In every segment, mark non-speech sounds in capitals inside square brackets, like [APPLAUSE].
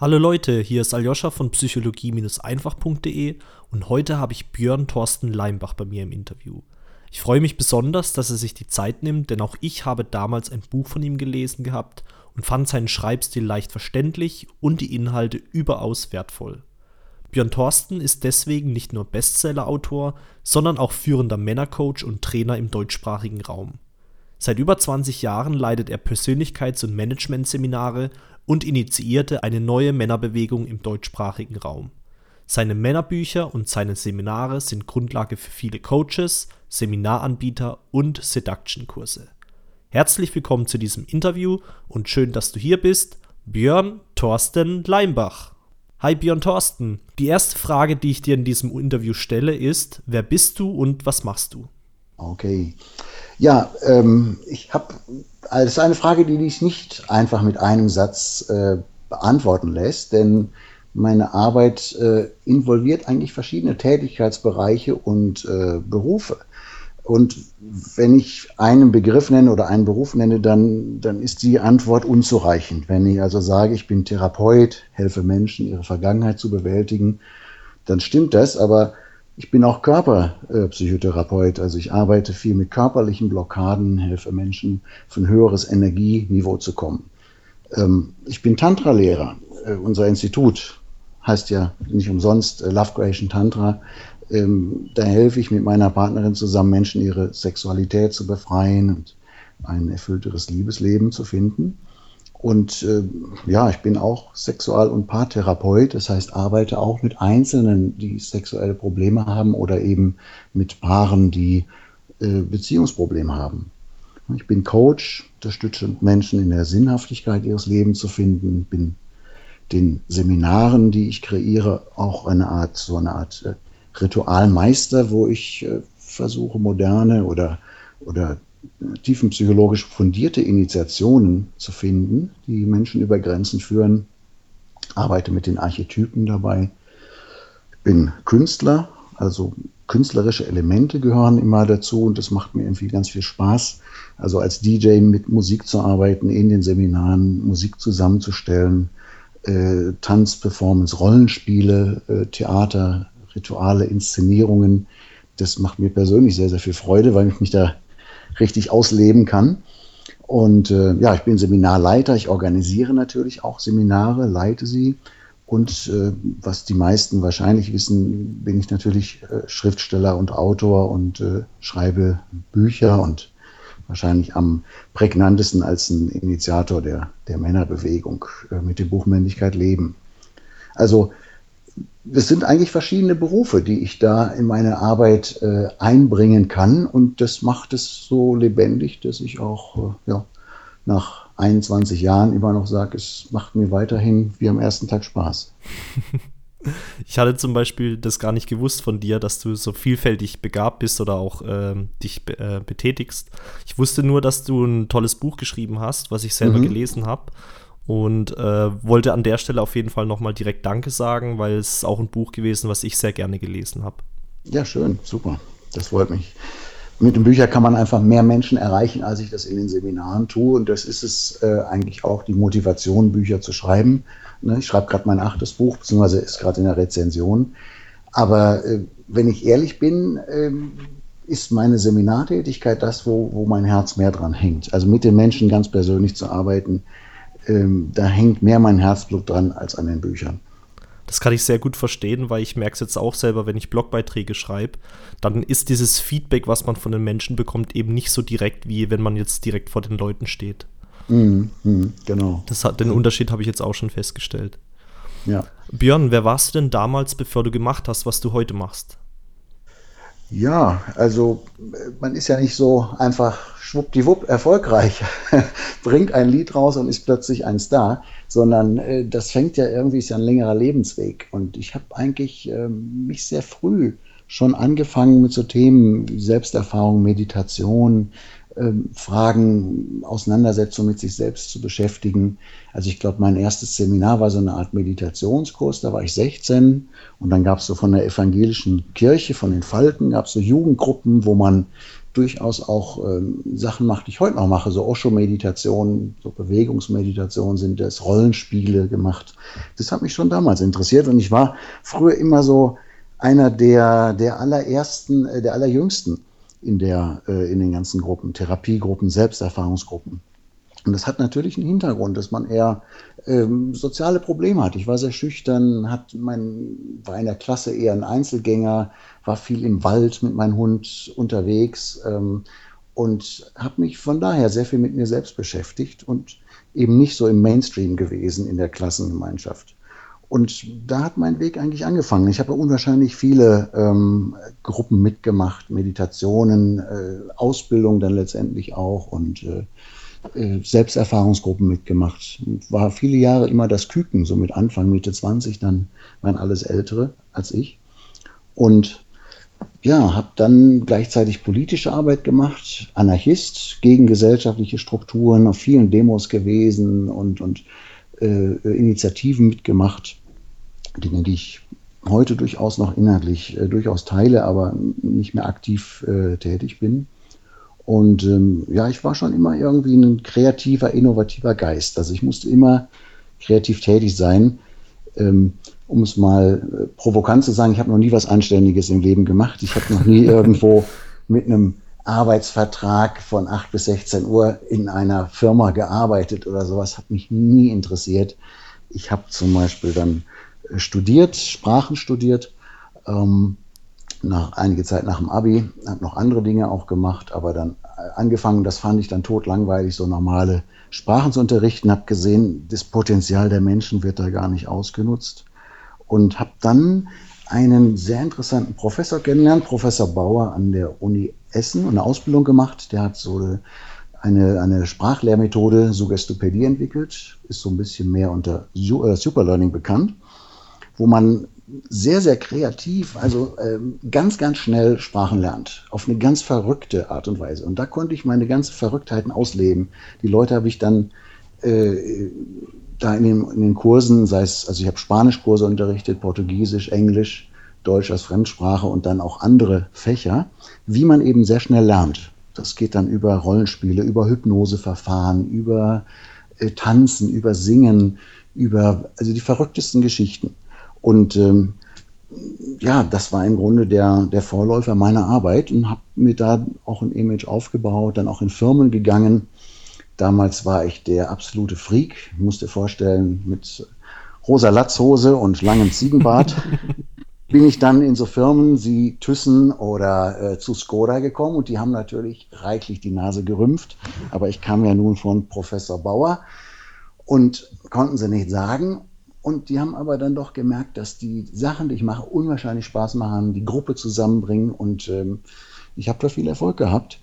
Hallo Leute, hier ist Aljoscha von psychologie-einfach.de und heute habe ich Björn Thorsten Leimbach bei mir im Interview. Ich freue mich besonders, dass er sich die Zeit nimmt, denn auch ich habe damals ein Buch von ihm gelesen gehabt und fand seinen Schreibstil leicht verständlich und die Inhalte überaus wertvoll. Björn Thorsten ist deswegen nicht nur Bestseller-Autor, sondern auch führender Männercoach und Trainer im deutschsprachigen Raum. Seit über 20 Jahren leitet er Persönlichkeits- und Managementseminare und initiierte eine neue Männerbewegung im deutschsprachigen Raum. Seine Männerbücher und seine Seminare sind Grundlage für viele Coaches, Seminaranbieter und Seduction-Kurse. Herzlich willkommen zu diesem Interview und schön, dass du hier bist, Björn Thorsten Leimbach. Hi Björn Thorsten, die erste Frage, die ich dir in diesem Interview stelle, ist, wer bist du und was machst du? Okay. Ja, ähm, ich habe, das ist eine Frage, die sich nicht einfach mit einem Satz äh, beantworten lässt, denn meine Arbeit äh, involviert eigentlich verschiedene Tätigkeitsbereiche und äh, Berufe. Und wenn ich einen Begriff nenne oder einen Beruf nenne, dann, dann ist die Antwort unzureichend. Wenn ich also sage, ich bin Therapeut, helfe Menschen, ihre Vergangenheit zu bewältigen, dann stimmt das, aber ich bin auch Körperpsychotherapeut, also ich arbeite viel mit körperlichen Blockaden, helfe Menschen, auf ein höheres Energieniveau zu kommen. Ähm, ich bin Tantra-Lehrer. Äh, unser Institut heißt ja nicht umsonst äh, Love Creation Tantra. Ähm, da helfe ich mit meiner Partnerin zusammen, Menschen ihre Sexualität zu befreien und ein erfüllteres Liebesleben zu finden. Und äh, ja, ich bin auch Sexual- und Paartherapeut, das heißt, arbeite auch mit Einzelnen, die sexuelle Probleme haben oder eben mit Paaren, die äh, Beziehungsprobleme haben. Ich bin Coach, unterstütze Menschen in der Sinnhaftigkeit ihres Lebens zu finden, bin den Seminaren, die ich kreiere, auch eine Art, so eine Art äh, Ritualmeister, wo ich äh, versuche, moderne oder, oder tiefenpsychologisch fundierte Initiationen zu finden, die Menschen über Grenzen führen. Arbeite mit den Archetypen dabei. Ich bin Künstler, also künstlerische Elemente gehören immer dazu und das macht mir irgendwie ganz viel Spaß. Also als DJ mit Musik zu arbeiten, in den Seminaren Musik zusammenzustellen, äh, Tanz, Performance, Rollenspiele, äh, Theater, Rituale, Inszenierungen. Das macht mir persönlich sehr, sehr viel Freude, weil ich mich da richtig ausleben kann. Und äh, ja, ich bin Seminarleiter, ich organisiere natürlich auch Seminare, leite sie. Und äh, was die meisten wahrscheinlich wissen, bin ich natürlich äh, Schriftsteller und Autor und äh, schreibe Bücher und wahrscheinlich am prägnantesten als ein Initiator der, der Männerbewegung äh, mit dem Buch Männlichkeit leben. Also es sind eigentlich verschiedene Berufe, die ich da in meine Arbeit äh, einbringen kann. Und das macht es so lebendig, dass ich auch äh, ja, nach 21 Jahren immer noch sage, es macht mir weiterhin wie am ersten Tag Spaß. [LAUGHS] Ich hatte zum Beispiel das gar nicht gewusst von dir, dass du so vielfältig begabt bist oder auch äh, dich be betätigst. Ich wusste nur, dass du ein tolles Buch geschrieben hast, was ich selber mhm. gelesen habe und äh, wollte an der Stelle auf jeden Fall nochmal direkt Danke sagen, weil es auch ein Buch gewesen, was ich sehr gerne gelesen habe. Ja, schön, super. Das freut mich. Mit den Büchern kann man einfach mehr Menschen erreichen, als ich das in den Seminaren tue. Und das ist es äh, eigentlich auch die Motivation, Bücher zu schreiben. Ne, ich schreibe gerade mein achtes Buch, beziehungsweise ist gerade in der Rezension. Aber äh, wenn ich ehrlich bin, ähm, ist meine Seminartätigkeit das, wo, wo mein Herz mehr dran hängt. Also mit den Menschen ganz persönlich zu arbeiten, ähm, da hängt mehr mein Herzblut dran als an den Büchern. Das kann ich sehr gut verstehen, weil ich merke es jetzt auch selber, wenn ich Blogbeiträge schreibe, dann ist dieses Feedback, was man von den Menschen bekommt, eben nicht so direkt, wie wenn man jetzt direkt vor den Leuten steht. Mhm, mh, genau. Das hat, den Unterschied habe ich jetzt auch schon festgestellt. Ja. Björn, wer warst du denn damals, bevor du gemacht hast, was du heute machst? Ja, also man ist ja nicht so einfach schwuppdiwupp erfolgreich, [LAUGHS] bringt ein Lied raus und ist plötzlich ein Star, sondern äh, das fängt ja irgendwie, ist ja ein längerer Lebensweg. Und ich habe eigentlich äh, mich sehr früh schon angefangen mit so Themen wie Selbsterfahrung, Meditation, Fragen, Auseinandersetzung mit sich selbst zu beschäftigen. Also ich glaube, mein erstes Seminar war so eine Art Meditationskurs, da war ich 16 und dann gab es so von der evangelischen Kirche, von den Falken, gab es so Jugendgruppen, wo man durchaus auch ähm, Sachen macht, die ich heute noch mache, so Osho-Meditationen, so Bewegungsmeditationen sind das, Rollenspiele gemacht. Das hat mich schon damals interessiert und ich war früher immer so einer der, der allerersten, äh, der allerjüngsten in, der, äh, in den ganzen Gruppen, Therapiegruppen, Selbsterfahrungsgruppen. Und das hat natürlich einen Hintergrund, dass man eher ähm, soziale Probleme hat. Ich war sehr schüchtern, hat mein, war in der Klasse eher ein Einzelgänger, war viel im Wald mit meinem Hund unterwegs ähm, und habe mich von daher sehr viel mit mir selbst beschäftigt und eben nicht so im Mainstream gewesen in der Klassengemeinschaft. Und da hat mein Weg eigentlich angefangen. Ich habe unwahrscheinlich viele ähm, Gruppen mitgemacht, Meditationen, äh, Ausbildung dann letztendlich auch und äh, äh, Selbsterfahrungsgruppen mitgemacht. War viele Jahre immer das Küken, so mit Anfang, Mitte 20, dann waren alles Ältere als ich. Und ja, habe dann gleichzeitig politische Arbeit gemacht, Anarchist, gegen gesellschaftliche Strukturen, auf vielen Demos gewesen und, und äh, Initiativen mitgemacht, Dinge, die ich heute durchaus noch inhaltlich äh, durchaus teile, aber nicht mehr aktiv äh, tätig bin. Und ähm, ja, ich war schon immer irgendwie ein kreativer, innovativer Geist. Also ich musste immer kreativ tätig sein. Ähm, um es mal äh, provokant zu sagen, ich habe noch nie was Anständiges im Leben gemacht. Ich habe noch nie [LAUGHS] irgendwo mit einem Arbeitsvertrag von 8 bis 16 Uhr in einer Firma gearbeitet oder sowas, hat mich nie interessiert. Ich habe zum Beispiel dann äh, studiert, Sprachen studiert, ähm, nach einige Zeit nach dem Abi, habe noch andere Dinge auch gemacht, aber dann äh, angefangen, das fand ich dann totlangweilig, so normale Sprachen zu unterrichten, habe gesehen, das Potenzial der Menschen wird da gar nicht ausgenutzt und habe dann einen sehr interessanten Professor kennengelernt, Professor Bauer an der Uni Essen, und eine Ausbildung gemacht. Der hat so eine, eine Sprachlehrmethode Suggestopädie entwickelt, ist so ein bisschen mehr unter äh, Superlearning bekannt, wo man sehr, sehr kreativ, also ähm, ganz, ganz schnell Sprachen lernt, auf eine ganz verrückte Art und Weise. Und da konnte ich meine ganzen Verrücktheiten ausleben. Die Leute habe ich dann äh, da in den, in den Kursen, sei es, also ich habe Spanischkurse unterrichtet, Portugiesisch, Englisch, Deutsch als Fremdsprache und dann auch andere Fächer, wie man eben sehr schnell lernt. Das geht dann über Rollenspiele, über Hypnoseverfahren, über äh, Tanzen, über Singen, über also die verrücktesten Geschichten. Und ähm, ja, das war im Grunde der, der Vorläufer meiner Arbeit und habe mir da auch ein Image aufgebaut, dann auch in Firmen gegangen, Damals war ich der absolute Freak. Musste vorstellen, mit rosa Latzhose und langem Ziegenbart [LAUGHS] bin ich dann in so Firmen wie Thyssen oder äh, zu Skoda gekommen und die haben natürlich reichlich die Nase gerümpft. Aber ich kam ja nun von Professor Bauer und konnten sie nicht sagen. Und die haben aber dann doch gemerkt, dass die Sachen, die ich mache, unwahrscheinlich Spaß machen, die Gruppe zusammenbringen und ähm, ich habe da viel Erfolg gehabt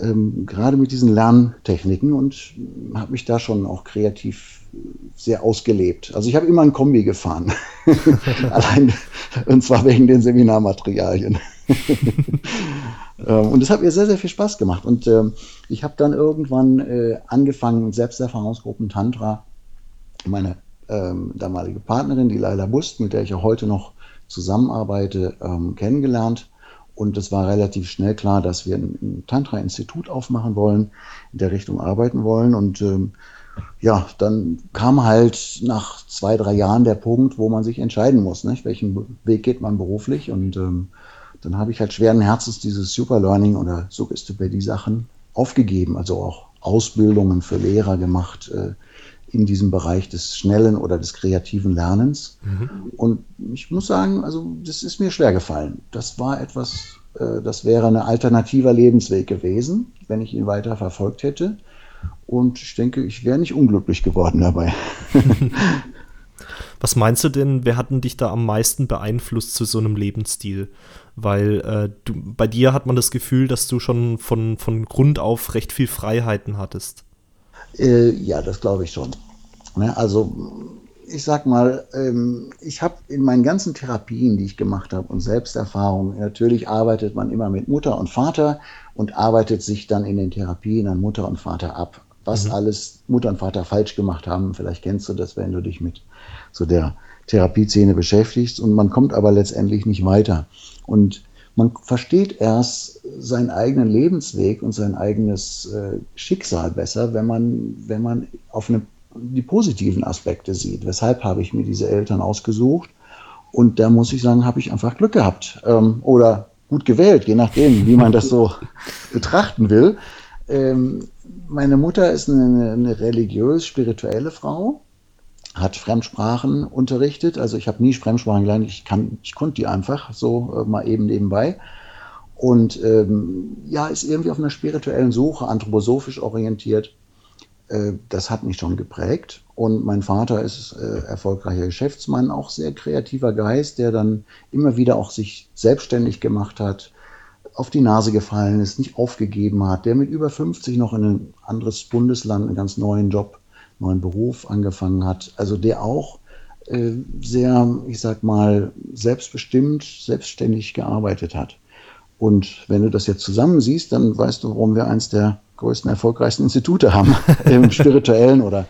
ähm, gerade mit diesen Lerntechniken und habe mich da schon auch kreativ sehr ausgelebt. Also ich habe immer ein Kombi gefahren. [LAUGHS] Allein, und zwar wegen den Seminarmaterialien. [LAUGHS] Ähm, und das hat mir sehr, sehr viel Spaß gemacht. Und ähm, ich habe dann irgendwann äh, angefangen, Selbsterfahrungsgruppen Tantra, meine ähm, damalige Partnerin, die Laila Bust, mit der ich auch heute noch zusammenarbeite, ähm, kennengelernt und es war relativ schnell klar, dass wir ein, Tantra-Institut aufmachen wollen, in der Richtung arbeiten wollen. Und ähm, ja, dann kam halt nach zwei, drei Jahren der Punkt, wo man sich entscheiden muss, nicht? welchen Weg geht man beruflich. Und ähm, dann habe ich halt schweren Herzens dieses Superlearning oder Suggestopädie-Sachen aufgegeben, also auch Ausbildungen für Lehrer gemacht äh, in diesem Bereich des schnellen oder des kreativen Lernens. Mhm. Und ich muss sagen, also das ist mir schwer gefallen. Das war etwas, äh, das wäre ein alternativer Lebensweg gewesen, wenn ich ihn weiter verfolgt hätte. Und ich denke, ich wäre nicht unglücklich geworden dabei. [LAUGHS] Was meinst du denn, wer hat dich da am meisten beeinflusst zu so einem Lebensstil? Weil äh, du, bei dir hat man das Gefühl, dass du schon von, von Grund auf recht viel Freiheiten hattest. Äh, ja, das glaube ich schon. Ne? Also ich sag mal, ähm, ich habe in meinen ganzen Therapien, die ich gemacht habe und Selbsterfahrungen, natürlich arbeitet man immer mit Mutter und Vater und arbeitet sich dann in den Therapien an Mutter und Vater ab. Was mhm. alles Mutter und Vater falsch gemacht haben, vielleicht kennst du das, wenn du dich mit so der Therapieszene beschäftigst und man kommt aber letztendlich nicht weiter. Und man versteht erst seinen eigenen Lebensweg und sein eigenes äh, Schicksal besser, wenn man, wenn man auf eine, die positiven Aspekte sieht. Weshalb habe ich mir diese Eltern ausgesucht? Und da muss ich sagen, habe ich einfach Glück gehabt ähm, oder gut gewählt, je nachdem, wie man das so [LAUGHS] betrachten will. Ähm, meine Mutter ist eine, eine religiös-spirituelle Frau, hat Fremdsprachen unterrichtet. Also ich habe nie Fremdsprachen gelernt, ich, kann, ich konnte die einfach so äh, mal eben nebenbei. Und ähm, ja, ist irgendwie auf einer spirituellen Suche, anthroposophisch orientiert. Äh, das hat mich schon geprägt. Und mein Vater ist äh, erfolgreicher Geschäftsmann, auch sehr kreativer Geist, der dann immer wieder auch sich selbstständig gemacht hat, auf die Nase gefallen ist, nicht aufgegeben hat, der mit über 50 noch in ein anderes Bundesland, einen ganz neuen Job, neuen Beruf angefangen hat. Also der auch äh, sehr, ich sag mal, selbstbestimmt, selbstständig gearbeitet hat. Und wenn du das jetzt zusammen siehst, dann weißt du, warum wir eins der größten, erfolgreichsten Institute haben [LAUGHS] im spirituellen oder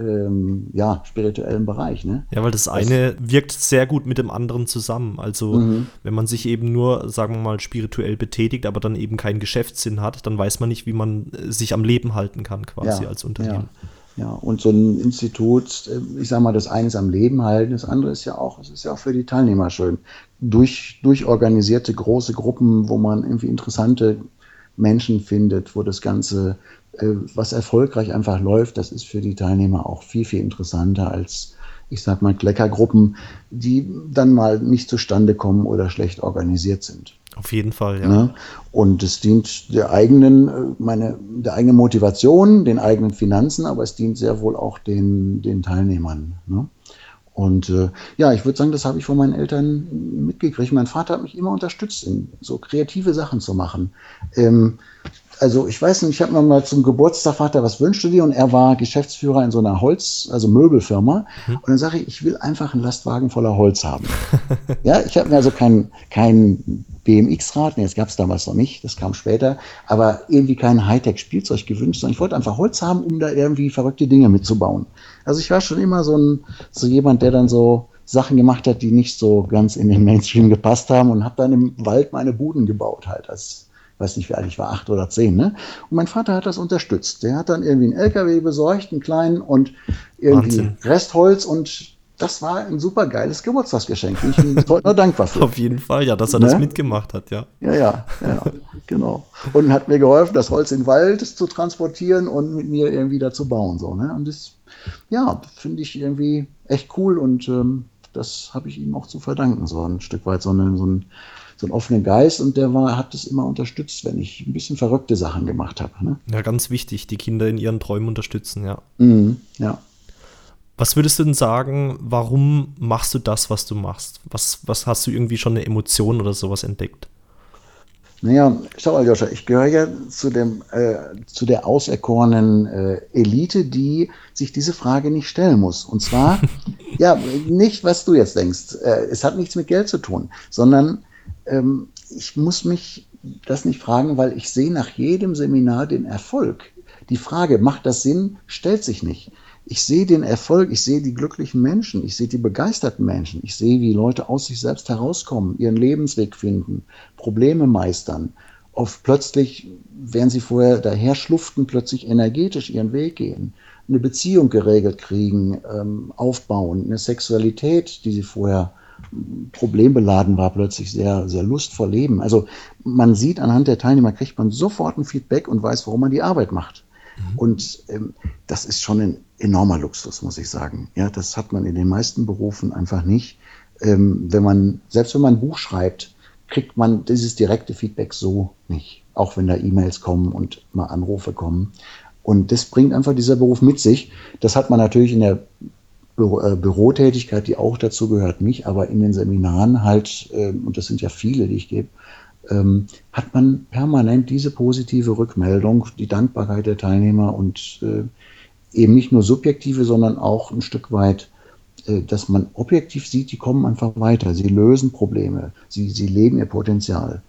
ähm, ja, spirituellen Bereich. Ne? Ja, weil das eine das, wirkt sehr gut mit dem anderen zusammen. Also mhm. wenn man sich eben nur, sagen wir mal, spirituell betätigt, aber dann eben keinen Geschäftssinn hat, dann weiß man nicht, wie man äh, sich am Leben halten kann, quasi ja, als Unternehmen. Ja. Ja. und so ein Institut, äh, ich sage mal, das eine ist am Leben halten, das andere ist ja auch, es ist ja auch für die Teilnehmer schön. Durch, durchorganisierte große Gruppen, wo man irgendwie interessante Menschen findet, wo das Ganze äh, was erfolgreich einfach läuft, das ist für die Teilnehmer auch viel, viel interessanter als, ich sag mal, Kleckergruppen, die dann mal nicht zustande kommen oder schlecht organisiert sind. Auf jeden Fall, ja. Ne? Und es dient der eigenen, äh, meine, der eigenen Motivation, den eigenen Finanzen, aber es dient sehr wohl auch den, den Teilnehmern. Ne? Und äh, ja, ich würde sagen, das habe ich von meinen Eltern mitgekriegt. Mein Vater hat mich immer unterstützt, in so kreative Sachen zu machen. Ähm, also ich weiß nicht, ich habe mir mal zum Geburtstag Vater, was wünschst du dir? Und er war Geschäftsführer in so einer Holz, also Möbelfirma. Mhm. Und dann sage ich, ich will einfach einen Lastwagen voller Holz haben. [LAUGHS] ja, ich habe mir also kein, kein BMX-Rad, nee, das gab es damals noch nicht, das kam später, aber irgendwie kein Hightech-Spielzeug gewünscht, sondern ich wollte einfach Holz haben, um da irgendwie verrückte Dinge mitzubauen. Also ich war schon immer so, ein, so jemand, der dann so Sachen gemacht hat, die nicht so ganz in den Mainstream gepasst haben und habe dann im Wald meine Buden gebaut halt als weiß nicht, wie alt ich war, acht oder zehn. Ne? Und mein Vater hat das unterstützt. Der hat dann irgendwie einen LKW besorgt, einen kleinen und irgendwie Wahnsinn. Restholz und das war ein super geiles Geburtstagsgeschenk. Ich bin heute nur dankbar für. [LAUGHS] Auf jeden Fall, ja, dass er ne? das mitgemacht hat, ja. Ja, ja, ja, genau. Und hat mir geholfen, das Holz in den Wald zu transportieren und mit mir irgendwie da zu bauen. So, ne? Und das, ja, finde ich irgendwie echt cool und ähm, das habe ich ihm auch zu verdanken, so ein Stück weit, so, eine, so ein so einen offenen Geist und der war, hat das immer unterstützt, wenn ich ein bisschen verrückte Sachen gemacht habe. Ne? Ja, ganz wichtig, die Kinder in ihren Träumen unterstützen, ja. Mhm, ja. Was würdest du denn sagen, warum machst du das, was du machst? Was, was hast du irgendwie schon eine Emotion oder sowas entdeckt? Naja, schau mal, Joscha, ich gehöre ja zu, dem, äh, zu der auserkorenen äh, Elite, die sich diese Frage nicht stellen muss. Und zwar, [LAUGHS] ja, nicht, was du jetzt denkst. Äh, es hat nichts mit Geld zu tun, sondern ähm, ich muss mich das nicht fragen, weil ich sehe nach jedem Seminar den Erfolg. Die Frage, macht das Sinn, stellt sich nicht. Ich sehe den Erfolg, ich sehe die glücklichen Menschen, ich sehe die begeisterten Menschen, ich sehe, wie Leute aus sich selbst herauskommen, ihren Lebensweg finden, Probleme meistern. Oft plötzlich, während sie vorher daher schluften, plötzlich energetisch ihren Weg gehen, eine Beziehung geregelt kriegen, ähm, aufbauen, eine Sexualität, die sie vorher problembeladen war, plötzlich sehr, sehr lustvoll leben. Also man sieht anhand der Teilnehmer, kriegt man sofort ein Feedback und weiß, warum man die Arbeit macht. Mhm. Und ähm, das ist schon ein enormer Luxus, muss ich sagen. Ja, das hat man in den meisten Berufen einfach nicht. Ähm, wenn man, selbst wenn man ein Buch schreibt, kriegt man dieses direkte Feedback so nicht. Auch wenn da E-Mails kommen und mal Anrufe kommen. Und das bringt einfach dieser Beruf mit sich. Das hat man natürlich in der Büro, äh, Bürotätigkeit, die auch dazu gehört, nicht, aber in den Seminaren halt, äh, und das sind ja viele, die ich gebe, ähm, hat man permanent diese positive Rückmeldung, die Dankbarkeit der Teilnehmer und äh, eben nicht nur subjektive, sondern auch ein Stück weit, äh, dass man objektiv sieht, die kommen einfach weiter, sie lösen Probleme, sie, sie leben ihr Potenzial.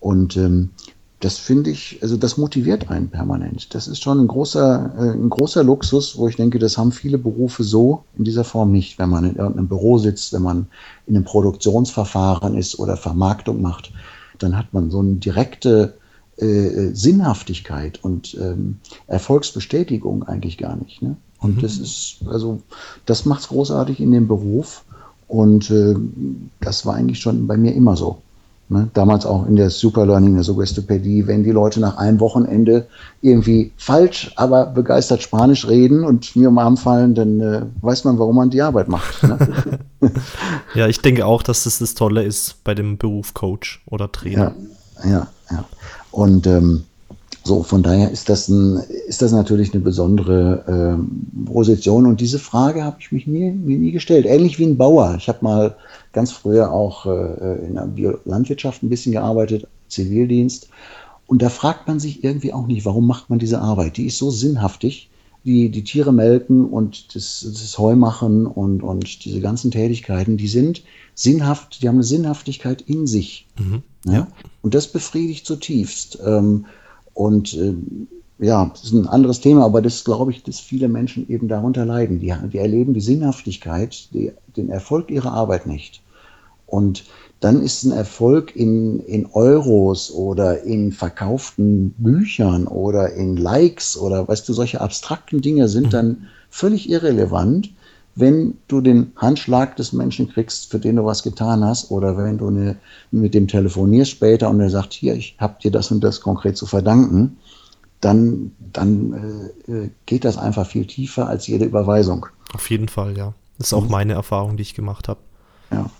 Und ähm, das finde ich, also das motiviert einen permanent. Das ist schon ein großer, äh, ein großer Luxus, wo ich denke, das haben viele Berufe so in dieser Form nicht, wenn man in irgendeinem Büro sitzt, wenn man in einem Produktionsverfahren ist oder Vermarktung macht. dann hat man so eine direkte äh, Sinnhaftigkeit und ähm, Erfolgsbestätigung eigentlich gar nicht. Ne? Und mhm. das ist, also, das macht es großartig in dem Beruf. Und äh, das war eigentlich schon bei mir immer so. Ne? Damals auch in der Superlearning, der Suggestopädie, wenn die Leute nach einem Wochenende irgendwie falsch, aber begeistert Spanisch reden und mir um Arm fallen, dann äh, weiß man, warum man die Arbeit macht. Ne? [LAUGHS] ja, ich denke auch, dass das das Tolle ist bei dem Beruf Coach oder Trainer. Ja, ja, ja. Und ähm, so, von daher ist das, ein, ist das natürlich eine besondere ähm, Position. Und diese Frage habe ich mich nie, mir nie gestellt. Ähnlich wie ein Bauer. Ich habe mal ganz früher auch äh, in der Bio Landwirtschaft ein bisschen gearbeitet, Zivildienst. Und da fragt man sich irgendwie auch nicht, warum macht man diese Arbeit? Die ist so sinnhaftig. Die, die Tiere melken und das, das Heu machen und, und diese ganzen Tätigkeiten, die sind sinnhaft, die haben eine Sinnhaftigkeit in sich. Mhm, ja? ja? Und das befriedigt zutiefst. Ähm, und äh, ja, das ist ein anderes Thema, aber das glaube ich, dass viele Menschen eben darunter leiden. Die, die erleben die Sinnhaftigkeit, die, den Erfolg ihrer Arbeit nicht. Und dann ist ein Erfolg in, in Euros oder in verkauften Büchern oder in Likes oder weißt du, solche abstrakten Dinge sind mhm. dann völlig irrelevant, wenn du den Handschlag des Menschen kriegst, für den du was getan hast, oder wenn du eine, mit dem telefonierst später und er sagt, hier, ich habe dir das und das konkret zu verdanken, dann, dann äh, äh, geht das einfach viel tiefer als jede Überweisung. Auf jeden Fall, ja. Das ist auch mhm. meine Erfahrung, die ich gemacht habe. Ja.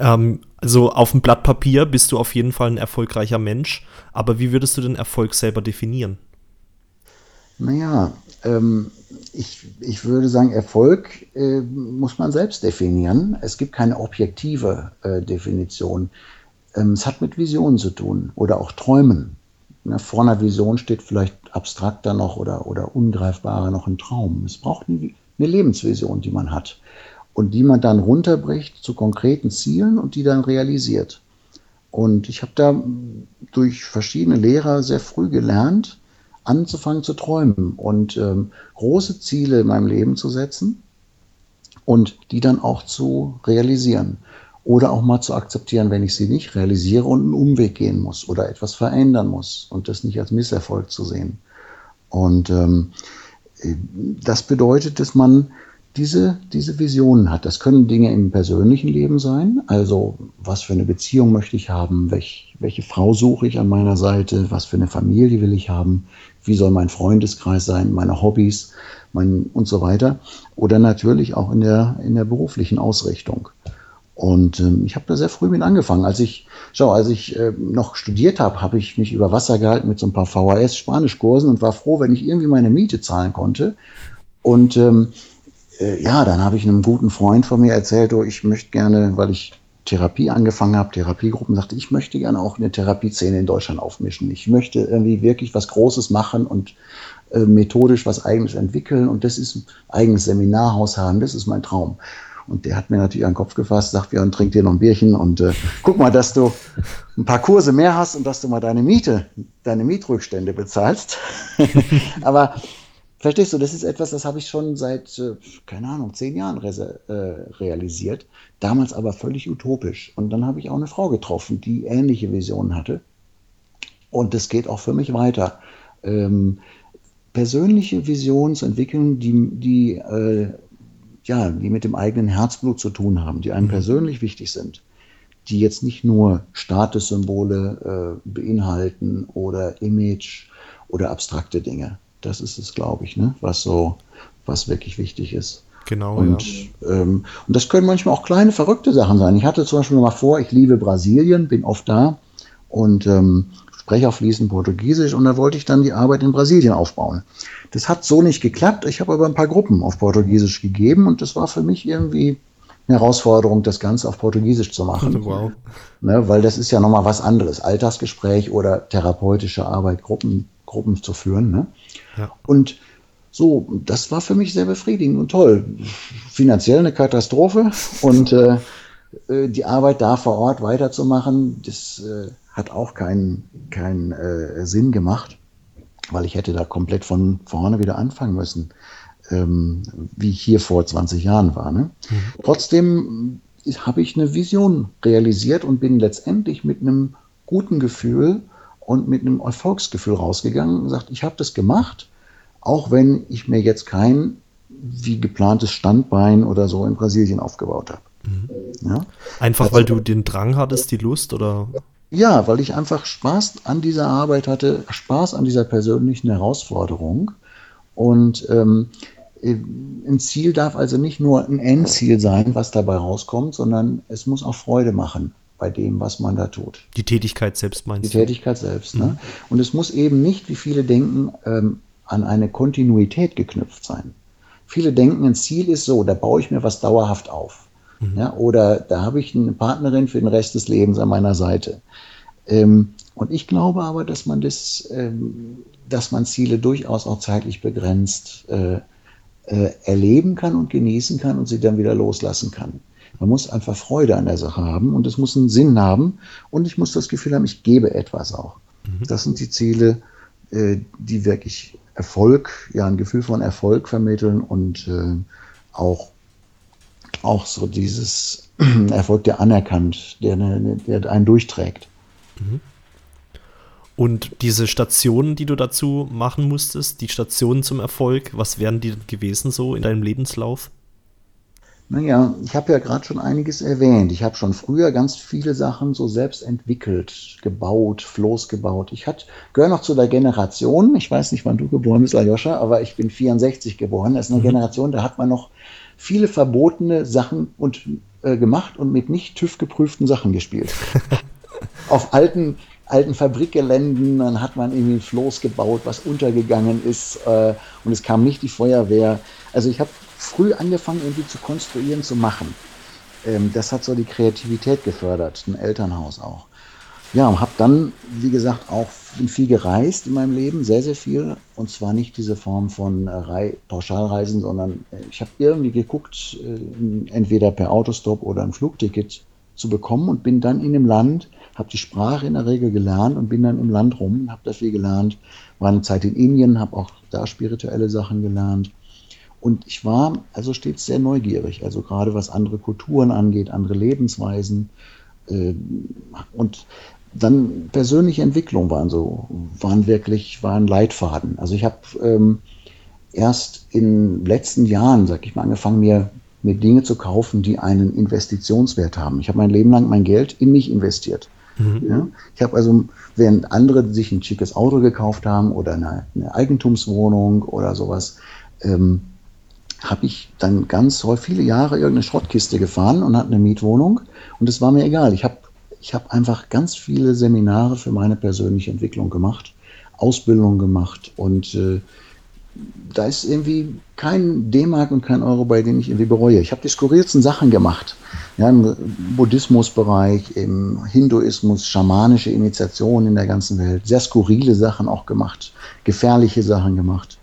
Ähm, also auf dem Blatt Papier bist du auf jeden Fall ein erfolgreicher Mensch, aber wie würdest du den Erfolg selber definieren? Naja, ähm, ich, ich würde sagen, Erfolg äh, muss man selbst definieren. Es gibt keine objektive äh, Definition. Ähm, es hat mit Visionen zu tun oder auch Träumen. Na, vor einer Vision steht vielleicht abstrakter noch oder, oder ungreifbarer noch ein Traum. Es braucht eine, eine Lebensvision, die man hat und die man dann runterbricht zu konkreten Zielen und die dann realisiert. Und ich habe da durch verschiedene Lehrer sehr früh gelernt, anzufangen zu träumen und ähm, große Ziele in meinem Leben zu setzen und die dann auch zu realisieren. Oder auch mal zu akzeptieren, wenn ich sie nicht realisiere und einen Umweg gehen muss oder etwas verändern muss und das nicht als Misserfolg zu sehen. Und ähm, äh, das bedeutet, dass man diese, diese Visionen hat. Das können Dinge im persönlichen Leben sein, also was für eine Beziehung möchte ich haben, welch, welche Frau suche ich an meiner Seite, was für eine Familie will ich haben, wie soll mein Freundeskreis sein, meine Hobbys mein, und so weiter. Oder natürlich auch in der, in der beruflichen Ausrichtung. Und ähm, ich habe da sehr früh mit angefangen. Als ich, schau, als ich äh, noch studiert habe, habe ich mich über Wasser gehalten mit so ein paar VHS-Spanischkursen und war froh, wenn ich irgendwie meine Miete zahlen konnte. Und ähm, äh, ja, dann habe ich einem guten Freund von mir erzählt, oh, ich möchte gerne, weil ich Therapie angefangen habe, Therapiegruppen, sagte, ich möchte gerne auch eine Therapieszene in Deutschland aufmischen. Ich möchte irgendwie wirklich was Großes machen und äh, methodisch was Eigenes entwickeln und das ist ein eigenes Seminarhaus haben, das ist mein Traum. Und der hat mir natürlich an den Kopf gefasst, sagt, ja, und trink dir noch ein Bierchen und äh, guck mal, dass du ein paar Kurse mehr hast und dass du mal deine Miete, deine Mietrückstände bezahlst. [LAUGHS] Aber Verstehst du, das ist etwas, das habe ich schon seit, äh, keine Ahnung, zehn Jahren äh, realisiert. Damals aber völlig utopisch. Und dann habe ich auch eine Frau getroffen, die ähnliche Visionen hatte. Und das geht auch für mich weiter. Ähm, persönliche Visionen zu entwickeln, die, die, äh, ja, die mit dem eigenen Herzblut zu tun haben, die einem mhm. persönlich wichtig sind, die jetzt nicht nur Statussymbole äh, beinhalten oder Image oder abstrakte Dinge. Das ist es, glaube ich, ne? was so, was wirklich wichtig ist. Genau. Und, ja. ähm, und das können manchmal auch kleine verrückte Sachen sein. Ich hatte zum Beispiel mal vor, ich liebe Brasilien, bin oft da und ähm, spreche auch fließend Portugiesisch und da wollte ich dann die Arbeit in Brasilien aufbauen. Das hat so nicht geklappt. Ich habe aber ein paar Gruppen auf Portugiesisch gegeben und das war für mich irgendwie eine Herausforderung, das Ganze auf Portugiesisch zu machen. [LAUGHS] Wow. Ne, weil das ist ja nochmal was anderes. Alltagsgespräch oder therapeutische Arbeit, Gruppen, Gruppen zu führen. Ne? Ja. Und so, das war für mich sehr befriedigend und toll. Finanziell eine Katastrophe und äh, äh, die Arbeit da vor Ort weiterzumachen, das äh, hat auch keinen keinen äh, Sinn gemacht, weil ich hätte da komplett von vorne wieder anfangen müssen, ähm, wie ich hier vor 20 Jahren war. Ne? Mhm. Trotzdem habe ich eine Vision realisiert und bin letztendlich mit einem guten Gefühl und mit einem Erfolgsgefühl rausgegangen und gesagt, ich habe das gemacht, auch wenn ich mir jetzt kein wie geplantes Standbein oder so in Brasilien aufgebaut habe. Mhm. Ja? Einfach also, weil du den Drang hattest, die Lust oder? Ja, weil ich einfach Spaß an dieser Arbeit hatte, Spaß an dieser persönlichen Herausforderung. Und ähm, ein Ziel darf also nicht nur ein Endziel sein, was dabei rauskommt, sondern es muss auch Freude machen bei dem, was man da tut. Die Tätigkeit selbst meinst Die du? Die Tätigkeit selbst. Ne? Mhm. Ne? Und es muss eben nicht, wie viele denken, ähm, an eine Kontinuität geknüpft sein. Viele denken, ein Ziel ist so, da baue ich mir was dauerhaft auf. Mhm. Ja, oder da habe ich eine Partnerin für den Rest des Lebens an meiner Seite. Ähm, und ich glaube aber, dass man das, ähm, dass man Ziele durchaus auch zeitlich begrenzt äh, äh, erleben kann und genießen kann und sie dann wieder loslassen kann. Man muss einfach Freude an der Sache haben und es muss einen Sinn haben und ich muss das Gefühl haben, ich gebe etwas auch. Mhm. Das sind die Ziele, äh, die wirklich Erfolg, ja, ein Gefühl von Erfolg vermitteln und äh, auch, auch so dieses [CLEARS THROAT] Erfolg, der anerkannt, der, der einen durchträgt. Mhm. Und diese Stationen, die du dazu machen musstest, die Stationen zum Erfolg, was wären die gewesen so in deinem Lebenslauf? Naja, ich habe ja gerade schon einiges erwähnt. Ich habe schon früher ganz viele Sachen so selbst entwickelt, gebaut, Floß gebaut. Ich gehöre noch zu der Generation, ich weiß nicht, wann du geboren bist, Aljoscha, aber ich bin 64 geboren. Das ist eine mhm. Generation, da hat man noch viele verbotene Sachen und, äh, gemacht und mit nicht TÜV geprüften Sachen gespielt. [LAUGHS] Auf alten alten Fabrikgeländen, dann hat man irgendwie ein Floß gebaut, was untergegangen ist äh, und es kam nicht die Feuerwehr. Also ich habe früh angefangen, irgendwie zu konstruieren, zu machen. Ähm, das hat so die Kreativität gefördert, ein Elternhaus auch. Ja, und habe dann, wie gesagt, auch viel gereist in meinem Leben, sehr, sehr viel. Und zwar nicht diese Form von äh, Pauschalreisen, sondern äh, ich habe irgendwie geguckt, äh, entweder per Autostop oder ein Flugticket zu bekommen und bin dann in dem Land, habe die Sprache in der Regel gelernt und bin dann im Land rum, habe da viel gelernt, war eine Zeit in Indien, habe auch da spirituelle Sachen gelernt und ich war also stets sehr neugierig, also gerade was andere Kulturen angeht, andere Lebensweisen. Äh, und dann persönliche Entwicklung waren so, waren wirklich, waren Leitfaden. Also ich habe ähm, erst in den letzten Jahren, sag ich mal, angefangen, mir, mir Dinge zu kaufen, die einen Investitionswert haben. Ich habe mein Leben lang mein Geld in mich investiert. Mhm. Ja? Ich habe also, während andere sich ein schickes Auto gekauft haben oder eine, eine Eigentumswohnung oder sowas, ähm, habe ich dann ganz viele Jahre irgendeine Schrottkiste gefahren und hatte eine Mietwohnung und es war mir egal. Ich habe ich hab einfach ganz viele Seminare für meine persönliche Entwicklung gemacht, Ausbildung gemacht und äh, da ist irgendwie kein D-Mark und kein Euro, bei dem ich irgendwie bereue. Ich habe die skurrilsten Sachen gemacht. Ja, Im Buddhismusbereich, im Hinduismus, schamanische Initiationen in der ganzen Welt, sehr skurrile Sachen auch gemacht, gefährliche Sachen gemacht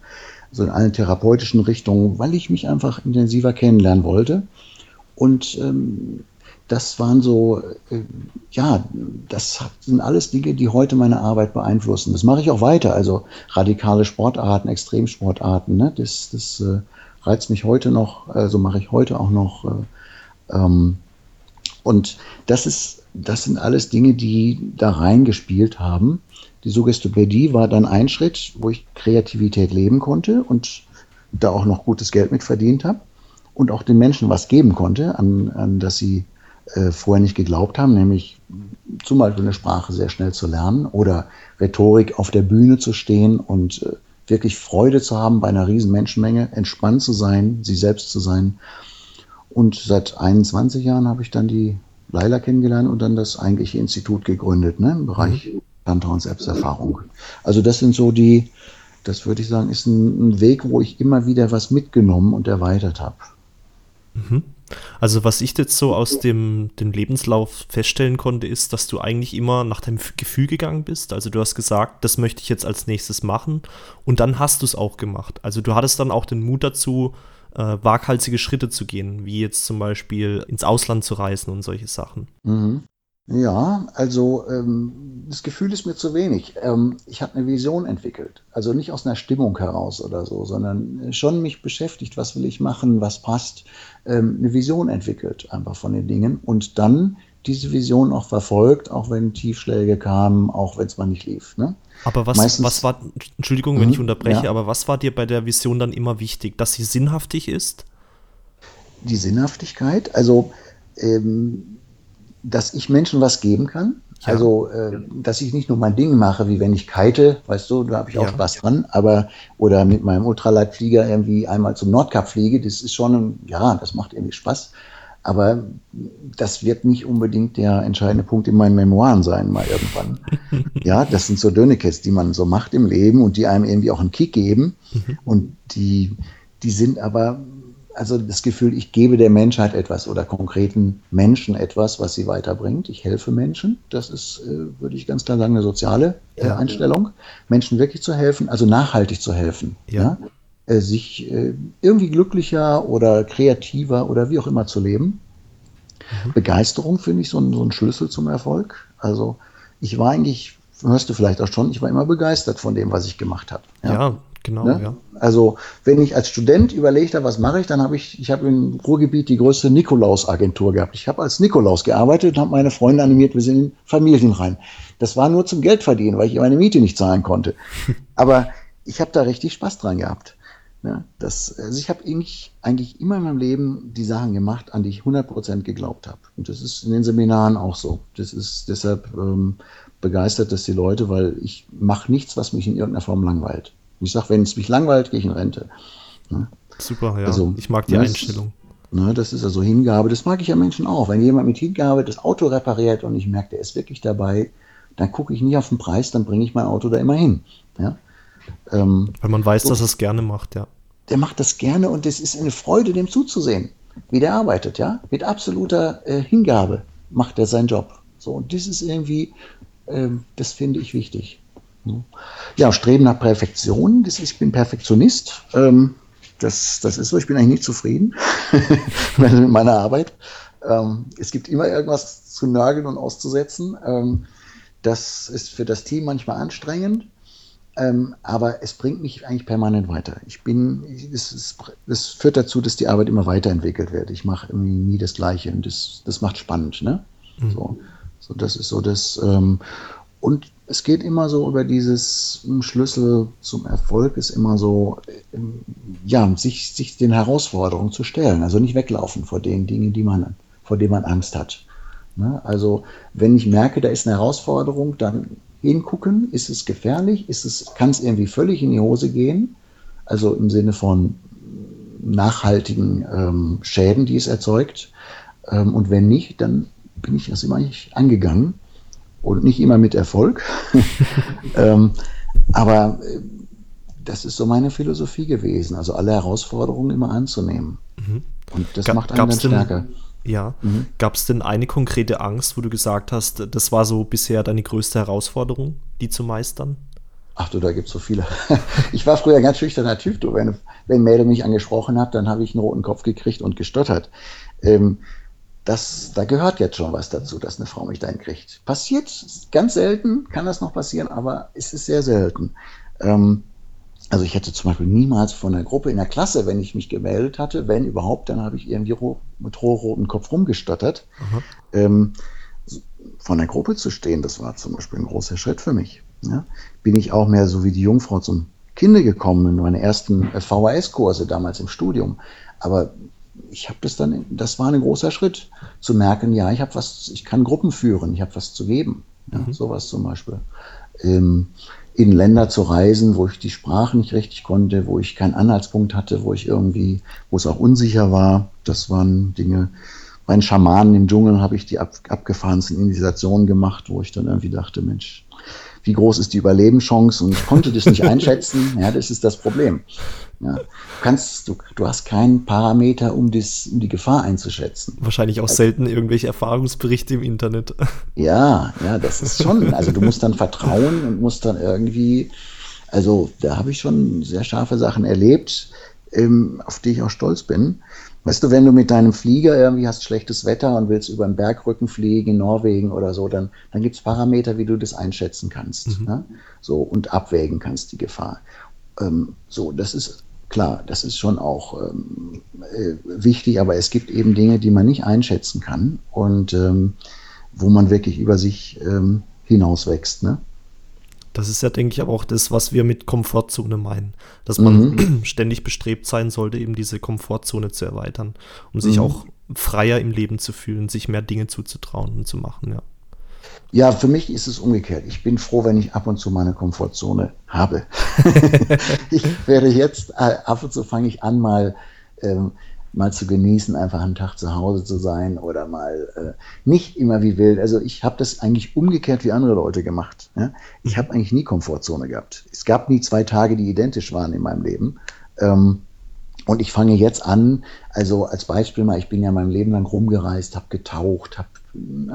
so in allen therapeutischen Richtungen, weil ich mich einfach intensiver kennenlernen wollte. Und ähm, das waren so, äh, ja, das sind alles Dinge, die heute meine Arbeit beeinflussen. Das mache ich auch weiter. Also radikale Sportarten, Extremsportarten, ne? das, das äh, reizt mich heute noch, also mache ich heute auch noch. Äh, ähm, und das ist, das sind alles Dinge, die da reingespielt haben. Die Suggestopädie war dann ein Schritt, wo ich Kreativität leben konnte und da auch noch gutes Geld mit verdient habe und auch den Menschen was geben konnte, an, an das sie äh, vorher nicht geglaubt haben, nämlich zum Beispiel eine Sprache sehr schnell zu lernen oder Rhetorik auf der Bühne zu stehen und äh, wirklich Freude zu haben bei einer riesen Menschenmenge, entspannt zu sein, sie selbst zu sein. Und seit 21 Jahren habe ich dann die Leila kennengelernt und dann das eigentliche Institut gegründet, ne, im Bereich mhm. Tantra und Selbsterfahrung. Also das sind so die, das würde ich sagen, ist ein, ein Weg, wo ich immer wieder was mitgenommen und erweitert habe. Mhm. Also was ich jetzt so aus dem, dem Lebenslauf feststellen konnte, ist, dass du eigentlich immer nach deinem Gefühl gegangen bist. Also du hast gesagt, das möchte ich jetzt als nächstes machen und dann hast du es auch gemacht. Also du hattest dann auch den Mut dazu, äh, waghalsige Schritte zu gehen, wie jetzt zum Beispiel ins Ausland zu reisen und solche Sachen. Mhm. Ja, also ähm, das Gefühl ist mir zu wenig. Ähm, ich habe eine Vision entwickelt. Also nicht aus einer Stimmung heraus oder so, sondern schon mich beschäftigt, was will ich machen, was passt. Ähm, eine Vision entwickelt einfach von den Dingen und dann diese Vision auch verfolgt, auch wenn Tiefschläge kamen, auch wenn es mal nicht lief. Ne? Aber was, Meistens, was war, Entschuldigung, wenn ich mhm, unterbreche, ja. aber was war dir bei der Vision dann immer wichtig? Dass sie sinnhaftig ist? Die Sinnhaftigkeit, also ähm, dass ich Menschen was geben kann. Ja. Also, äh, dass ich nicht nur mein Ding mache, wie wenn ich kite, weißt du, da habe ich auch ja. Spaß dran, aber oder mit meinem Ultraleitflieger irgendwie einmal zum Nordkap fliege, das ist schon, ja, das macht irgendwie Spaß. Aber das wird nicht unbedingt der entscheidende Punkt in meinen Memoiren sein, mal irgendwann. [LAUGHS] ja, das sind so Dönekes, die man so macht im Leben und die einem irgendwie auch einen Kick geben. Mhm. Und die, die sind aber also das Gefühl, ich gebe der Menschheit etwas oder konkreten Menschen etwas, was sie weiterbringt. Ich helfe Menschen. Das ist, äh, würde ich ganz klar sagen, eine soziale äh, ja. Einstellung. Menschen wirklich zu helfen, also nachhaltig zu helfen. Ja. ja? Äh, sich irgendwie glücklicher oder kreativer oder wie auch immer zu leben. Mhm. Begeisterung finde ich so ein, so ein Schlüssel zum Erfolg. Also ich war eigentlich, hörst du vielleicht auch schon, ich war immer begeistert von dem, was ich gemacht habe. Ja, ja Genau, ne? ja. Also, wenn ich als Student überlegt habe, was mache ich, dann habe ich, ich habe im Ruhrgebiet die größte Nikolaus-Agentur gehabt. Ich habe als Nikolaus gearbeitet und habe meine Freunde animiert, wir sind in Familien rein. Das war nur zum Geld verdienen, weil ich meine Miete nicht zahlen konnte. [LAUGHS] Aber ich habe da richtig Spaß dran gehabt. Ja, das, also ich habe eigentlich, eigentlich immer in meinem Leben die Sachen gemacht, an die ich 100% geglaubt habe. Und das ist in den Seminaren auch so. Das ist deshalb ähm, begeistert das die Leute, weil ich mache nichts, was mich in irgendeiner Form langweilt. Ich sage, wenn es mich langweilt, gehe ich in Rente. Ne? Super, ja. Also, ich mag die ne, Einstellung. Ne, das ist also Hingabe, das mag ich ja Menschen auch. Wenn jemand mit Hingabe das Auto repariert und ich merke, der ist wirklich dabei, dann gucke ich nicht auf den Preis, dann bringe ich mein Auto da immer hin. Ja? Ähm, Weil man weiß, so, dass er es gerne macht, ja. Der macht das gerne und es ist eine Freude, dem zuzusehen, wie der arbeitet, ja. Mit absoluter äh, Hingabe macht er seinen Job. So, und das ist irgendwie, äh, das finde ich wichtig. Ja, Streben nach Perfektion. Das ist, ich bin Perfektionist. Ähm, das, das ist so. Ich bin eigentlich nicht zufrieden [LAUGHS] mit meiner Arbeit. Ähm, es gibt immer irgendwas zu nörgeln und auszusetzen. Ähm, das ist für das Team manchmal anstrengend. Ähm, aber es bringt mich eigentlich permanent weiter. Ich bin, es, führt dazu, dass die Arbeit immer weiterentwickelt wird. Ich mache irgendwie nie das Gleiche und das, das macht spannend. Ne? Mhm. So, so, das ist so das. Ähm, und es geht immer so über dieses Schlüssel zum Erfolg ist immer so, ähm, ja, sich, sich den Herausforderungen zu stellen. Also nicht weglaufen vor den Dingen, die man, vor denen man Angst hat. Ne? Also wenn ich merke, da ist eine Herausforderung, dann hingucken, ist es gefährlich, ist es, kann es irgendwie völlig in die Hose gehen, also im Sinne von nachhaltigen ähm, Schäden, die es erzeugt. Ähm, und wenn nicht, dann bin ich das immer nicht angegangen und nicht immer mit Erfolg. [LAUGHS] ähm, aber äh, das ist so meine Philosophie gewesen, also alle Herausforderungen immer anzunehmen. Mhm. Und das Ga macht einen dann stärker. Ja. Mhm. Gab es denn eine konkrete Angst, wo du gesagt hast, das war so bisher deine größte Herausforderung, die zu meistern? Ach du, da gibt es so viele. [LAUGHS] Ich war früher ein ganz schüchterner Typ. Du, wenn, wenn Mädel mich angesprochen hat, dann habe ich einen roten Kopf gekriegt und gestottert. Ähm, das, da gehört jetzt schon was dazu, dass eine Frau mich dahin kriegt. Passiert ganz selten, kann das noch passieren, aber es ist sehr selten. Ähm, also ich hätte zum Beispiel niemals von der Gruppe in der Klasse, wenn ich mich gemeldet hatte, wenn überhaupt, dann habe ich irgendwie mit rotem Kopf rumgestottert. Ähm, von der Gruppe zu stehen, das war zum Beispiel ein großer Schritt für mich. Ja? Bin ich auch mehr so wie die Jungfrau zum Kinder gekommen in meine ersten VHS-Kurse damals im Studium. Aber ich habe das dann, das war ein großer Schritt, zu merken, ja, ich habe was, ich kann Gruppen führen, ich habe was zu geben. Ja, mhm. Sowas zum Beispiel. Ähm, in Länder zu reisen, wo ich die Sprache nicht richtig konnte, wo ich keinen Anhaltspunkt hatte, wo ich irgendwie, wo es auch unsicher war. Das waren Dinge. Bei den Schamanen im Dschungel habe ich die ab, abgefahrensten Initiationen gemacht, wo ich dann irgendwie dachte, Mensch, wie groß ist die Überlebenschance? Und ich konnte das nicht einschätzen. Ja, das ist das Problem. Ja, du, kannst, du, du hast keinen Parameter, um, das, um die Gefahr einzuschätzen. Wahrscheinlich auch also, selten irgendwelche Erfahrungsberichte im Internet. [LAUGHS] Ja, ja, das ist schon. Also du musst dann vertrauen und musst dann irgendwie, also da habe ich schon sehr scharfe Sachen erlebt, ähm, auf die ich auch stolz bin. Weißt du, wenn du mit deinem Flieger irgendwie hast schlechtes Wetter und willst über einen Bergrücken fliegen in Norwegen oder so, dann, dann gibt es Parameter, wie du das einschätzen kannst. Mhm. Ne? So und abwägen kannst die Gefahr. Ähm, so, das ist klar, das ist schon auch ähm, äh, wichtig, aber es gibt eben Dinge, die man nicht einschätzen kann und ähm, wo man wirklich über sich ähm, hinauswächst. Ne? Das ist ja, denke ich, aber auch das, was wir mit Komfortzone meinen. Dass man mhm. [CLEARS THROAT] ständig bestrebt sein sollte, eben diese Komfortzone zu erweitern, um sich mhm. auch freier im Leben zu fühlen, sich mehr Dinge zuzutrauen und zu machen, ja. Ja, für mich ist es umgekehrt. Ich bin froh, wenn ich ab und zu meine Komfortzone habe. [LAUGHS] ich werde jetzt, äh, ab und zu fange ich an, mal ähm, mal zu genießen, einfach einen Tag zu Hause zu sein oder mal äh, nicht immer wie wild. Also ich habe das eigentlich umgekehrt wie andere Leute gemacht. Ja? Ich habe eigentlich nie Komfortzone gehabt. Es gab nie zwei Tage, die identisch waren in meinem Leben. Ähm, und ich fange jetzt an, also als Beispiel mal, ich bin ja mein Leben lang rumgereist, habe getaucht, habe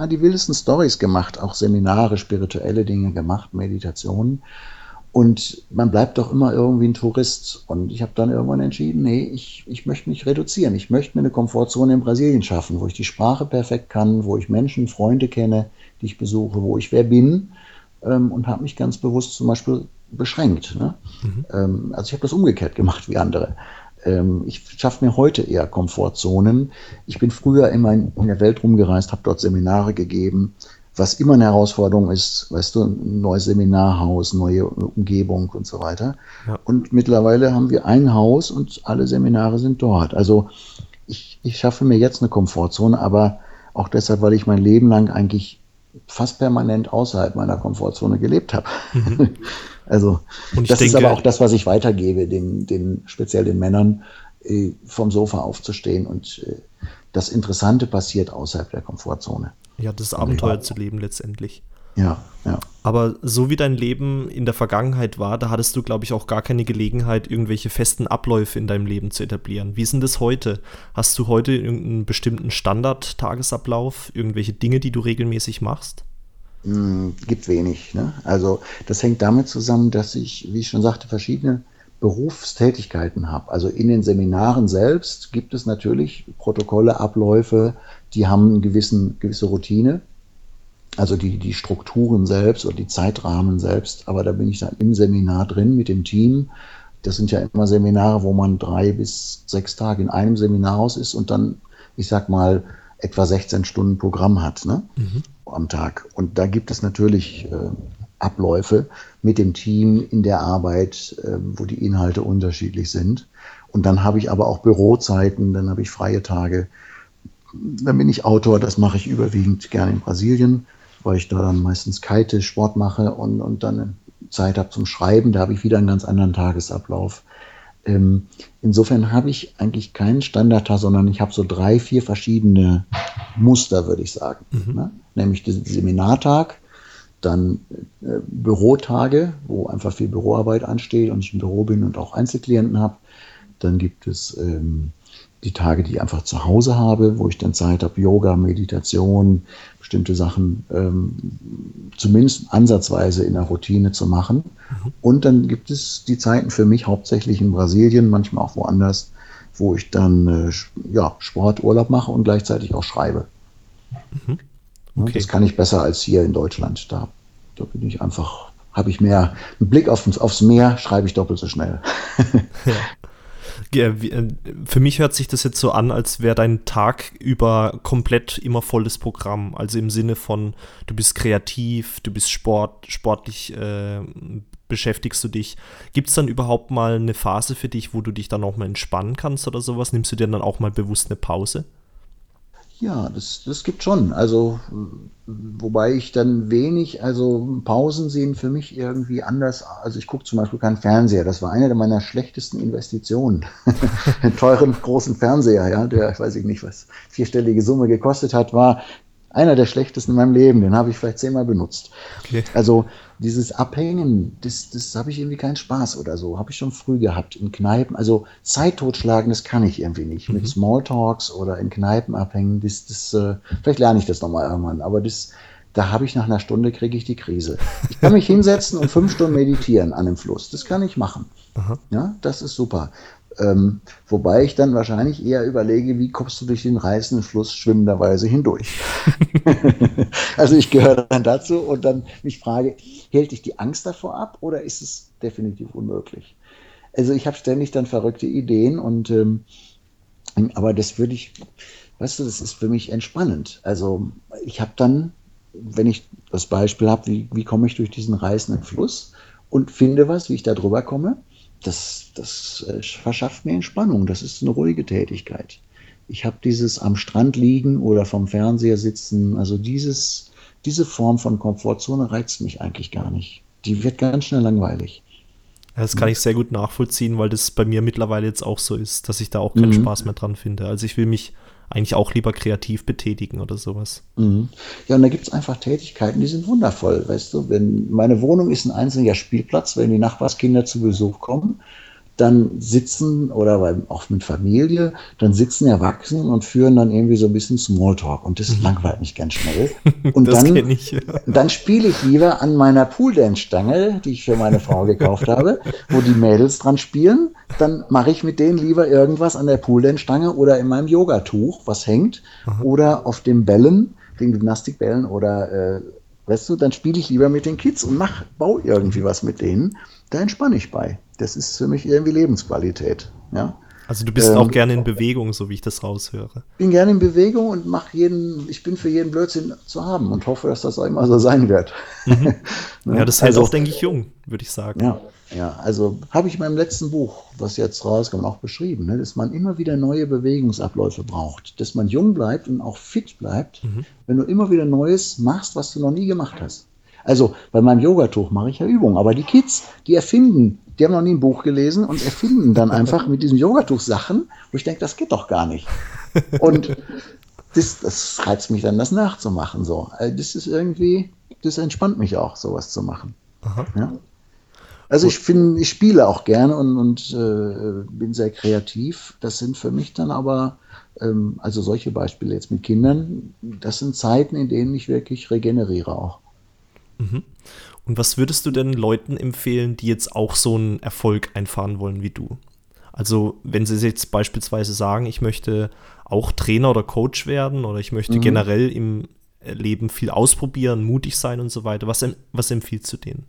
die wildesten Stories gemacht, auch Seminare, spirituelle Dinge gemacht, Meditationen. Und man bleibt doch immer irgendwie ein Tourist. Und ich habe dann irgendwann entschieden, nee, ich, ich möchte mich reduzieren. Ich möchte mir eine Komfortzone in Brasilien schaffen, wo ich die Sprache perfekt kann, wo ich Menschen, Freunde kenne, die ich besuche, wo ich wer bin. Ähm, und habe mich ganz bewusst zum Beispiel beschränkt. Ne? Mhm. Ähm, also ich habe das umgekehrt gemacht wie andere. Ähm, ich schaffe mir heute eher Komfortzonen. Ich bin früher immer in, in der Welt rumgereist, habe dort Seminare gegeben was immer eine Herausforderung ist, weißt du, ein neues Seminarhaus, neue Umgebung und so weiter. Ja. Und mittlerweile haben wir ein Haus und alle Seminare sind dort. Also ich, ich schaffe mir jetzt eine Komfortzone, aber auch deshalb, weil ich mein Leben lang eigentlich fast permanent außerhalb meiner Komfortzone gelebt habe. Mhm. [LAUGHS] also das denke, ist aber auch das, was ich weitergebe, den, den speziell den Männern, äh, vom Sofa aufzustehen und äh, das Interessante passiert außerhalb der Komfortzone. Ja, das Abenteuer zu leben letztendlich. Ja, ja. Aber so wie dein Leben in der Vergangenheit war, da hattest du, glaube ich, auch gar keine Gelegenheit, irgendwelche festen Abläufe in deinem Leben zu etablieren. Wie ist denn das heute? Hast du heute irgendeinen bestimmten Standard-Tagesablauf, irgendwelche Dinge, die du regelmäßig machst? Hm, gibt wenig. Ne? Also das hängt damit zusammen, dass ich, wie ich schon sagte, verschiedene Berufstätigkeiten habe. Also in den Seminaren selbst gibt es natürlich Protokolle, Abläufe, die haben eine gewissen, gewisse Routine, also die, die Strukturen selbst oder die Zeitrahmen selbst. Aber da bin ich dann im Seminar drin mit dem Team. Das sind ja immer Seminare, wo man drei bis sechs Tage in einem Seminarhaus ist und dann, ich sag mal, etwa 16 Stunden Programm hat ne? Mhm. am Tag. Und da gibt es natürlich äh, Abläufe mit dem Team in der Arbeit, äh, wo die Inhalte unterschiedlich sind. Und dann habe ich aber auch Bürozeiten, dann habe ich freie Tage. Dann bin ich Autor, das mache ich überwiegend gerne in Brasilien, weil ich da dann meistens kite, Sport mache und, und dann Zeit habe zum Schreiben. Da habe ich wieder einen ganz anderen Tagesablauf. Ähm, insofern habe ich eigentlich keinen Standardtag, sondern ich habe so drei, vier verschiedene Muster, würde ich sagen. Mhm. Ne? Nämlich den Seminartag, dann äh, Bürotage, wo einfach viel Büroarbeit ansteht und ich im Büro bin und auch Einzelklienten habe. Dann gibt es ähm, die Tage, die ich einfach zu Hause habe, wo ich dann Zeit habe, Yoga, Meditation, bestimmte Sachen ähm, zumindest ansatzweise in der Routine zu machen. Mhm. Und dann gibt es die Zeiten für mich hauptsächlich in Brasilien, manchmal auch woanders, wo ich dann äh, ja, Sport, Urlaub mache und gleichzeitig auch schreibe. Mhm. Okay. Das kann ich besser als hier in Deutschland. Da, da bin ich einfach, habe ich mehr einen Blick auf, aufs Meer, schreibe ich doppelt so schnell. [LAUGHS] ja. Äh, für mich hört sich das jetzt so an, als wäre dein Tag über komplett immer volles Programm. Also im Sinne von, du bist kreativ, du bist Sport, sportlich äh, beschäftigst du dich. Gibt es dann überhaupt mal eine Phase für dich, wo du dich dann auch mal entspannen kannst oder sowas? Nimmst du dir dann auch mal bewusst eine Pause? Ja, das, das gibt schon. Also, wobei ich dann wenig, also Pausen sehen für mich irgendwie anders. Also ich gucke zum Beispiel keinen Fernseher. Das war eine meiner schlechtesten Investitionen. Einen [LAUGHS] teuren großen Fernseher, ja, der, ich weiß ich nicht, was vierstellige Summe gekostet hat, war einer der schlechtesten in meinem Leben. Den habe ich vielleicht zehnmal benutzt. Okay. Also dieses Abhängen, das, das habe ich irgendwie keinen Spaß oder so. Habe ich schon früh gehabt in Kneipen. Also Zeit totschlagen, das kann ich irgendwie nicht. Mhm. Mit Smalltalks oder in Kneipen abhängen, das, das, äh, vielleicht lerne ich das nochmal irgendwann. Aber das, da habe ich nach einer Stunde kriege ich die Krise. Ich kann mich hinsetzen und fünf Stunden meditieren an dem Fluss. Das kann ich machen. Aha. Ja, das ist super. Ähm, wobei ich dann wahrscheinlich eher überlege, wie kommst du durch den reißenden Fluss schwimmenderweise hindurch. [LAUGHS] [LAUGHS] also ich gehöre dann dazu und dann mich frage, hält dich die Angst davor ab oder ist es definitiv unmöglich? Also ich habe ständig dann verrückte Ideen und ähm, aber das würde ich, weißt du, das ist für mich entspannend. Also ich habe dann, wenn ich das Beispiel habe, wie, wie komme ich durch diesen reißenden Fluss und finde was, wie ich da drüber komme, das, das äh, verschafft mir Entspannung. Das ist eine ruhige Tätigkeit. Ich habe dieses am Strand liegen oder vom Fernseher sitzen, also dieses, diese Form von Komfortzone reizt mich eigentlich gar nicht. Die wird ganz schnell langweilig. Das kann ich sehr gut nachvollziehen, weil das bei mir mittlerweile jetzt auch so ist, dass ich da auch keinen mhm. Spaß mehr dran finde. Also ich will mich eigentlich auch lieber kreativ betätigen oder sowas. Mhm. Ja, und da gibt es einfach Tätigkeiten, die sind wundervoll, weißt du. Wenn meine Wohnung ist ein einzelner Spielplatz, wenn die Nachbarskinder zu Besuch kommen, dann sitzen oder auch mit Familie, dann sitzen Erwachsene und führen dann irgendwie so ein bisschen Smalltalk und das mhm. langweilt mich ganz schnell. [LAUGHS] Und dann, ich, ja. dann spiele ich lieber an meiner Pooldance-Stange, die ich für meine Frau gekauft habe, wo die Mädels dran spielen. Dann mache ich mit denen lieber irgendwas an der Pooldance-Stange oder in meinem Yogatuch, was hängt, Aha. oder auf den Bällen, den Gymnastikbällen oder äh, weißt du, dann spiele ich lieber mit den Kids und mach, baue irgendwie was mit denen. Da entspanne ich bei. Das ist für mich irgendwie Lebensqualität. Ja? Also du bist ähm, auch gerne in Bewegung, so wie ich das raushöre. Bin gerne in Bewegung und mache jeden, ich bin für jeden Blödsinn zu haben und hoffe, dass das auch immer so sein wird. Mhm. [LAUGHS] ne? Ja, das hält also, auch, denke ich, jung, würde ich sagen. Ja, ja also habe ich in meinem letzten Buch, was jetzt rauskommt, auch beschrieben, ne, dass man immer wieder neue Bewegungsabläufe braucht, dass man jung bleibt und auch fit bleibt, mhm. wenn du immer wieder Neues machst, was du noch nie gemacht hast. Also bei meinem Yogatuch mache ich ja Übungen, aber die Kids, die erfinden die haben noch nie ein Buch gelesen und erfinden dann einfach mit diesem Yogatuch Sachen, wo ich denke, das geht doch gar nicht. Und das, das reizt mich dann, das nachzumachen. So. Also das ist irgendwie, das entspannt mich auch, sowas zu machen. Ja? Also ich finde, ich spiele auch gerne und, und äh, bin sehr kreativ. Das sind für mich dann aber, ähm, also solche Beispiele jetzt mit Kindern, das sind Zeiten, in denen ich wirklich regeneriere auch. Mhm. Und was würdest du denn Leuten empfehlen, die jetzt auch so einen Erfolg einfahren wollen wie du? Also, wenn sie jetzt beispielsweise sagen, ich möchte auch Trainer oder Coach werden oder ich möchte mhm. generell im Leben viel ausprobieren, mutig sein und so weiter, was, was empfiehlst du denen?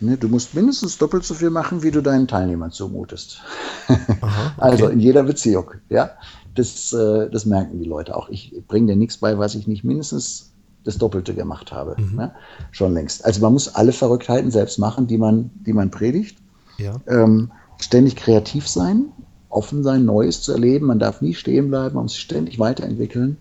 Ne, du musst mindestens doppelt so viel machen, wie du deinen Teilnehmern zumutest. [LAUGHS] Aha, okay. Also in jeder Beziehung, ja. Das, äh, das merken die Leute auch. Ich bringe dir nichts bei, was ich nicht mindestens das Doppelte gemacht habe. Mhm. Ja, schon längst. Also man muss alle Verrücktheiten selbst machen, die man, die man predigt. Ja. Ähm, ständig kreativ sein, offen sein, Neues zu erleben. Man darf nie stehen bleiben, man muss sich ständig weiterentwickeln.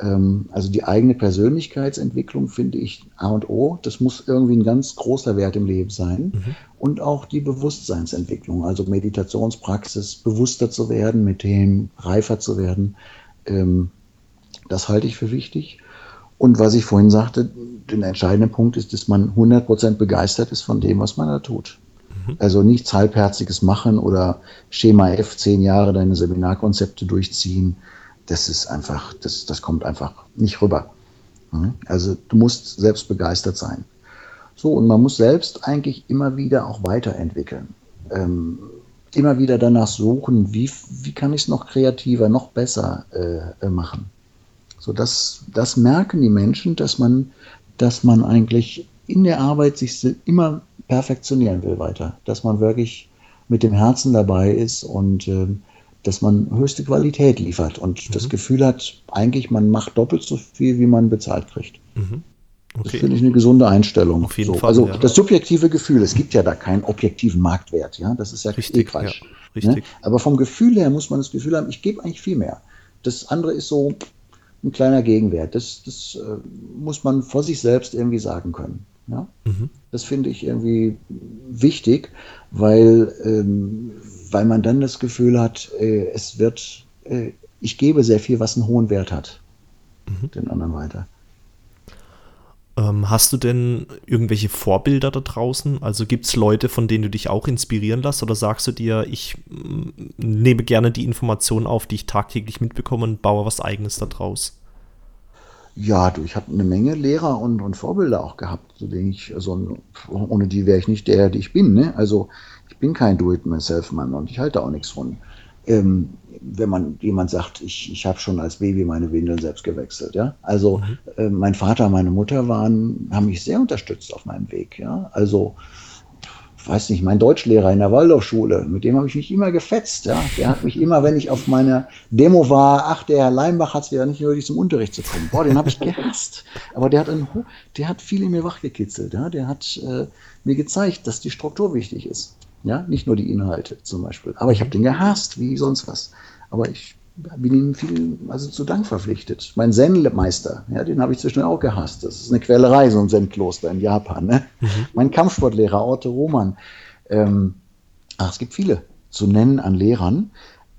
Ähm, also die eigene Persönlichkeitsentwicklung finde ich A und O. Das muss irgendwie ein ganz großer Wert im Leben sein. Mhm. Und auch die Bewusstseinsentwicklung, also Meditationspraxis, bewusster zu werden, mit dem reifer zu werden. Ähm, das halte ich für wichtig. Und was ich vorhin sagte, der entscheidende Punkt ist, dass man 100% begeistert ist von dem, was man da tut. Mhm. Also nichts halbherziges machen oder Schema F, zehn Jahre deine Seminarkonzepte durchziehen. Das ist einfach, das, das kommt einfach nicht rüber. Mhm. Also du musst selbst begeistert sein. So, und man muss selbst eigentlich immer wieder auch weiterentwickeln. Ähm, immer wieder danach suchen, wie, wie kann ich es noch kreativer, noch besser äh, machen. So, das, das merken die Menschen, dass man, dass man eigentlich in der Arbeit sich immer perfektionieren will weiter. Dass man wirklich mit dem Herzen dabei ist und äh, dass man höchste Qualität liefert und mhm. das Gefühl hat, eigentlich man macht doppelt so viel, wie man bezahlt kriegt. Mhm. Okay. Das finde ich eine gesunde Einstellung. Auf jeden so, Fall. Also ja. das subjektive Gefühl, es gibt ja da keinen objektiven Marktwert, ja. Das ist ja richtig, eh Quatsch. Ja, richtig. Ne? Aber vom Gefühl her muss man das Gefühl haben, ich gebe eigentlich viel mehr. Das andere ist so, ein kleiner Gegenwert. Das, das äh, muss man vor sich selbst irgendwie sagen können. Ja? Mhm. Das finde ich irgendwie wichtig, weil, ähm, weil man dann das Gefühl hat, äh, es wird, äh, ich gebe sehr viel, was einen hohen Wert hat, mhm. den anderen weiter. Ähm, hast du denn irgendwelche Vorbilder da draußen? Also gibt es Leute, von denen du dich auch inspirieren lässt? Oder sagst du dir, ich mm, nehme gerne die Informationen auf, die ich tagtäglich mitbekomme und baue was Eigenes da draus? Ja, du, ich habe eine Menge Lehrer und, und Vorbilder auch gehabt, zu denen ich, also, ohne die wäre ich nicht der, der ich bin. Ne? Also ich bin kein Do-it-myself-Mann und ich halte auch nichts von ähm, wenn man jemand sagt, ich, ich habe schon als Baby meine Windeln selbst gewechselt. Ja? Also mhm. äh, mein Vater, meine Mutter waren, haben mich sehr unterstützt auf meinem Weg. Ja? Also weiß nicht, mein Deutschlehrer in der Waldorfschule, mit dem habe ich mich immer gefetzt. Ja? Der hat mich immer, wenn ich auf meiner Demo war, ach, der Herr Leimbach hat es wieder nicht nötig, zum Unterricht zu kommen. Boah, den habe ich gehasst. Aber der hat, einen, der hat viel in mir wachgekitzelt. Ja? Der hat äh, mir gezeigt, dass die Struktur wichtig ist. Ja, nicht nur die Inhalte zum Beispiel. Aber ich habe den gehasst, wie sonst was. Aber ich bin ihm viel, also zu Dank verpflichtet. Mein Zen-Meister, ja, den habe ich zwischendurch auch gehasst. Das ist eine Quälerei, so ein Zen-Kloster in Japan. Ne? Mhm. Mein Kampfsportlehrer, Orte Roman. Ähm, ach, es gibt viele zu nennen an Lehrern,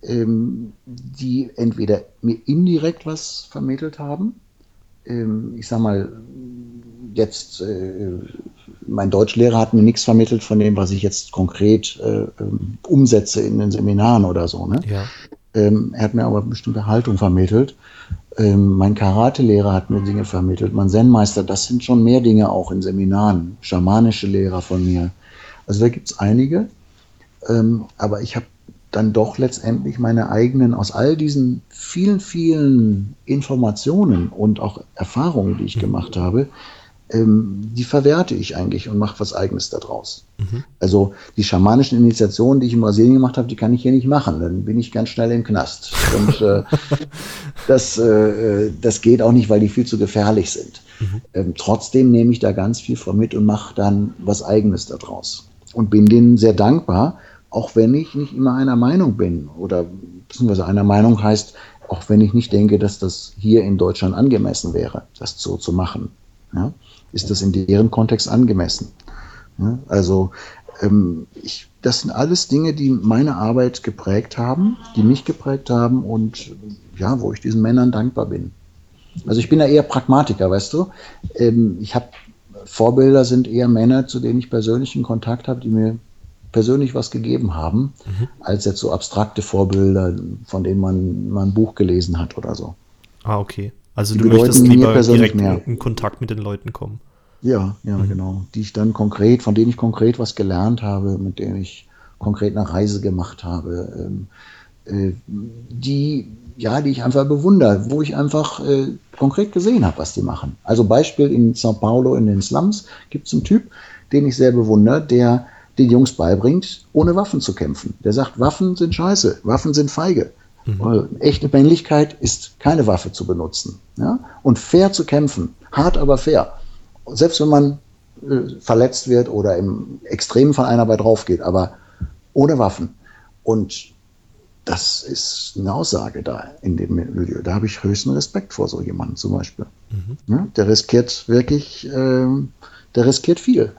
ähm, die entweder mir indirekt was vermittelt haben. Ähm, ich sag mal, jetzt, äh, mein Deutschlehrer hat mir nichts vermittelt von dem, was ich jetzt konkret äh, ähm, umsetze in den Seminaren oder so. Ne? Ja. Ähm, er hat mir aber eine bestimmte Haltung vermittelt. Ähm, mein Karate-Lehrer hat mir Dinge vermittelt. Mein Zen-Meister, das sind schon mehr Dinge auch in Seminaren. Schamanische Lehrer von mir. Also da gibt es einige. Ähm, aber ich habe dann doch letztendlich meine eigenen, aus all diesen vielen, vielen Informationen und auch Erfahrungen, die ich mhm. gemacht habe, ähm, die verwerte ich eigentlich und mache was Eigenes daraus. Mhm. Also die schamanischen Initiationen, die ich in Brasilien gemacht habe, die kann ich hier nicht machen. Dann bin ich ganz schnell im Knast. Und äh, [LAUGHS] das, äh, das geht auch nicht, weil die viel zu gefährlich sind. Mhm. Ähm, trotzdem nehme ich da ganz viel von mit und mache dann was Eigenes daraus. Und bin denen sehr dankbar, auch wenn ich nicht immer einer Meinung bin. Oder beziehungsweise einer Meinung heißt, auch wenn ich nicht denke, dass das hier in Deutschland angemessen wäre, das so zu machen. Ja? Ist das in deren Kontext angemessen. Ja, also ähm, ich, das sind alles Dinge, die meine Arbeit geprägt haben, die mich geprägt haben und ja, wo ich diesen Männern dankbar bin. Also ich bin da eher Pragmatiker, weißt du. Ähm, ich habe Vorbilder sind eher Männer, zu denen ich persönlichen Kontakt habe, die mir persönlich was gegeben haben, mhm. als jetzt so abstrakte Vorbilder, von denen man mal ein Buch gelesen hat oder so. Ah, okay. Also die du möchtest lieber direkt mehr. in Kontakt mit den Leuten kommen. Ja, ja, mhm. genau. Die ich dann konkret, von denen ich konkret was gelernt habe, mit denen ich konkret eine Reise gemacht habe, ähm, äh, die, ja, die ich einfach bewundere, wo ich einfach äh, konkret gesehen habe, was die machen. Also Beispiel in Sao Paulo in den Slums gibt es einen Typ, den ich sehr bewundere, der den Jungs beibringt, ohne Waffen zu kämpfen. Der sagt, Waffen sind scheiße, Waffen sind feige. Mhm. Echte Männlichkeit ist keine Waffe zu benutzen. Ja? Und fair zu kämpfen, hart aber fair. Selbst wenn man äh, verletzt wird oder im extremen Fall einer bei drauf geht, aber ohne Waffen. Und das ist eine Aussage da in dem Milieu. Da habe ich höchsten Respekt vor so jemandem zum Beispiel. Mhm. Ja, der riskiert wirklich, äh, der riskiert viel.